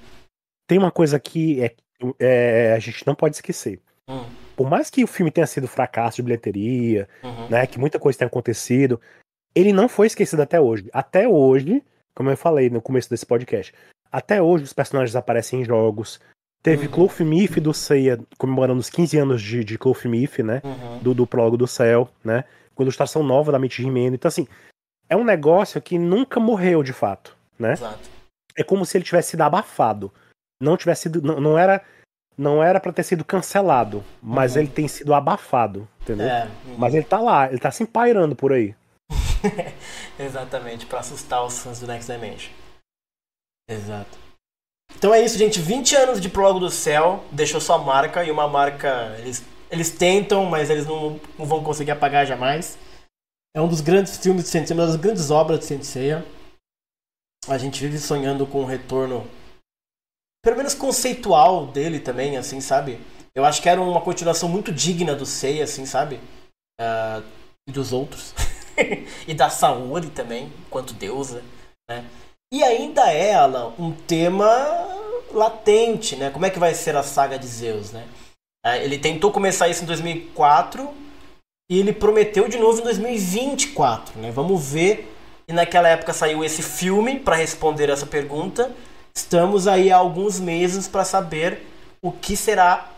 tem uma coisa que é, é, a gente não pode esquecer. Hum, Por mais que o filme tenha sido fracasso de bilheteria, uhum. né, que muita coisa tenha acontecido, ele não foi esquecido até hoje. Até hoje, como eu falei no começo desse podcast, até hoje os personagens aparecem em jogos. Teve Uhum. Clothmith do Seiya comemorando os 15 anos de, de Clothmith, né? Uhum. do, do Prólogo do Céu, né? Com ilustração nova da Mitch Jimeno. Então, assim, é um negócio que nunca morreu de fato, né? Exato. É como se ele tivesse sido abafado. Não tivesse sido. Não, não era. Não era pra ter sido cancelado, mas Uhum. ele tem sido abafado, entendeu? É, uhum. Mas ele tá lá, ele tá se empairando por aí. Exatamente, pra assustar os fãs do Next Dimension. Exato. Então é isso, gente. 20 anos de Prólogo do Céu deixou sua marca e uma marca. Eles, eles tentam, mas eles não, não vão conseguir apagar jamais. É um dos grandes filmes de Sensei, uma das grandes obras de Senseiya. A gente vive sonhando com um retorno, pelo menos conceitual dele também, assim, sabe? Eu acho que era uma continuação muito digna do Seiya, assim, sabe? Ah, e dos outros. e da Saori também, enquanto deusa, né? E ainda é, Alan, um tema latente, né? Como é que vai ser a saga de Zeus, né? Ah, Ele tentou começar isso em 2004 e ele prometeu de novo em 2024, né? Vamos ver. E naquela época saiu esse filme para responder essa pergunta. Estamos aí há alguns meses para saber o que será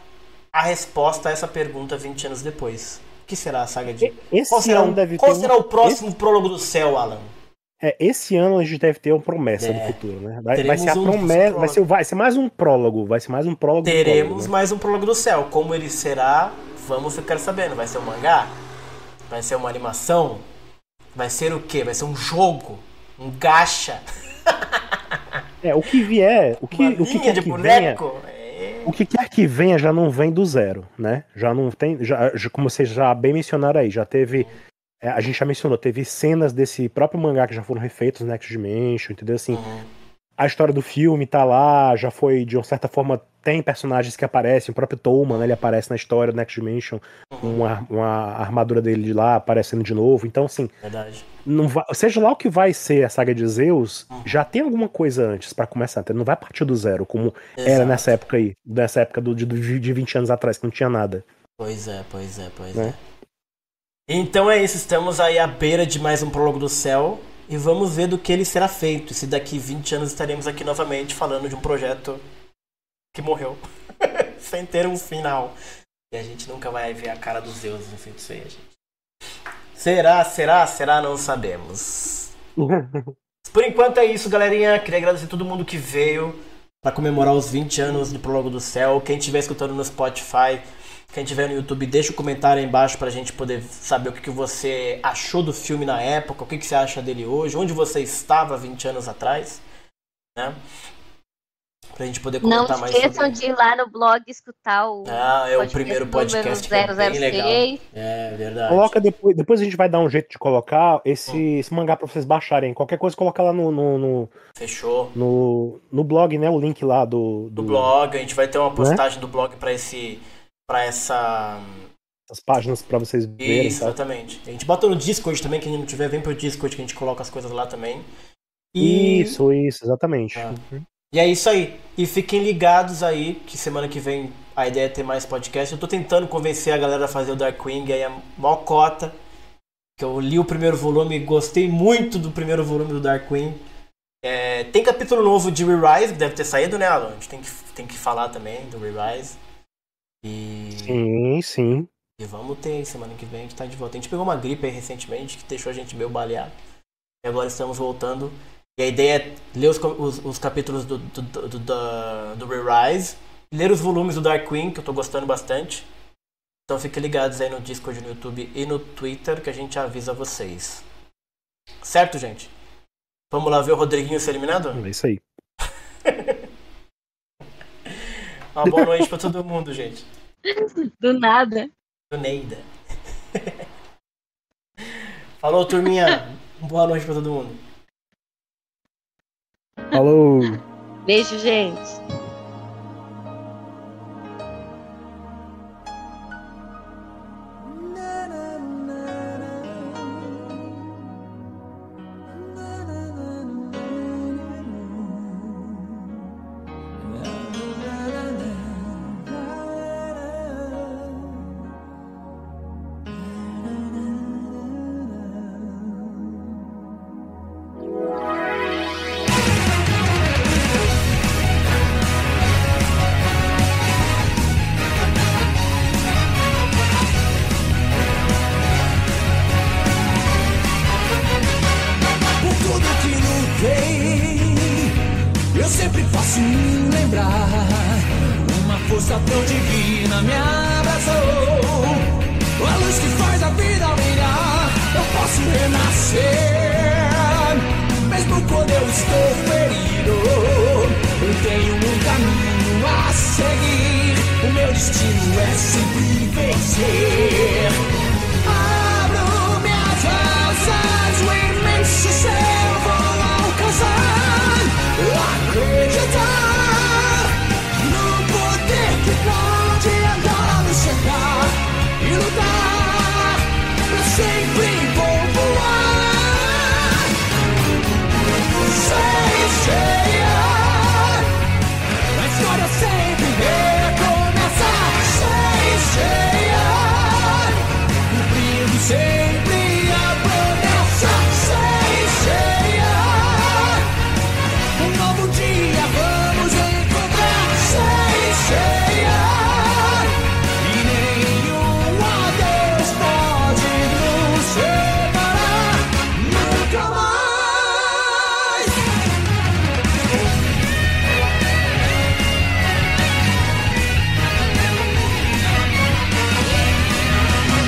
a resposta a essa pergunta 20 anos depois. O que será a saga de Esse qual será, o- deve qual ter. será um- o próximo prólogo do céu, Alan? É, esse ano a gente deve ter uma promessa É. do futuro, né? Vai, vai ser a um promessa, vai ser, vai ser mais um prólogo, vai ser mais um prólogo. Teremos prólogo, né? mais um prólogo do céu. Como ele será, vamos ficar sabendo. Vai ser um mangá? Vai ser uma animação? Vai ser o quê? Vai ser um jogo? Um gacha? É, o que vier, o que, uma o que linha quer de que venha, boneco? É. o que quer que venha já não vem do zero, né? Já não tem, já, já- como vocês já bem mencionaram aí, já teve, é, a gente já mencionou, teve cenas desse próprio mangá que já foram refeitos no Next Dimension, entendeu? Assim, Uhum. a história do filme tá lá, já foi, de uma certa forma, tem personagens que aparecem, o próprio Tolman, né, ele aparece na história do Next Dimension, Uhum. uma, uma armadura dele de lá aparecendo de novo, então assim, Verdade. não vai- seja lá o que vai ser a saga de Zeus, Uhum. já tem alguma coisa antes pra começar, então não vai partir do zero, como era Exato. nessa época aí, nessa época do, de, de 20 anos atrás, que não tinha nada. Pois é, pois é, pois Né? é. Então é isso, estamos aí à beira de mais um prólogo do céu e vamos ver do que ele será feito. Se daqui 20 anos estaremos aqui novamente falando de um projeto que morreu sem ter um final. E a gente nunca vai ver a cara dos deuses no feito aí, gente. Será, será, será, não sabemos. Por enquanto é isso, galerinha. Queria agradecer todo mundo que veio para comemorar os 20 anos do Prólogo do Céu. Quem estiver escutando no Spotify, quem estiver no YouTube, deixa o comentário aí embaixo pra gente poder saber o que, que você achou do filme na época, o que, que você acha dele hoje, onde você estava 20 anos atrás, né? Pra gente poder Não comentar mais esqueçam sobre de ir lá no blog escutar o Ah, é o podcast primeiro podcast que é bem legal. 006. É, verdade. Coloca depois, depois a gente vai dar um jeito de colocar esse, esse mangá pra vocês baixarem. Qualquer coisa, coloca lá no, no, no, Fechou. no, no blog, né? O link lá do, Do blog, a gente vai ter Né? uma postagem do blog pra esse para essa As páginas pra vocês verem. Isso, tá? exatamente. A gente bota no Discord também, quem não tiver, vem pro Discord que a gente coloca as coisas lá também. E, Isso, isso, exatamente. Ah. e é isso aí. E fiquem ligados aí, que semana que vem a ideia é ter mais podcast. Eu tô tentando convencer a galera a fazer o Darkwing aí, a maior cota. Que eu li o primeiro volume e gostei muito do primeiro volume do Darkwing. É, tem capítulo novo de Re-Rise, que deve ter saído, né, Alan? A gente tem que, tem que falar também do Re-Rise. E... Sim, sim. E vamos ter semana que vem a gente tá de volta. A gente pegou uma gripe aí recentemente que deixou a gente meio baleado. E agora estamos voltando. E a ideia é ler os, os, os capítulos do, do, do, do, do Re-Rise, ler os volumes do Dark Queen, que eu tô gostando bastante. Então fiquem ligados aí no Discord, no YouTube e no Twitter que a gente avisa vocês. Certo, gente? Vamos lá ver o Rodriguinho ser eliminado? É isso aí. Uma boa noite pra todo mundo, gente. Do nada. Do Neida. Falou, turminha. boa noite pra todo mundo. Falou. Beijo, gente.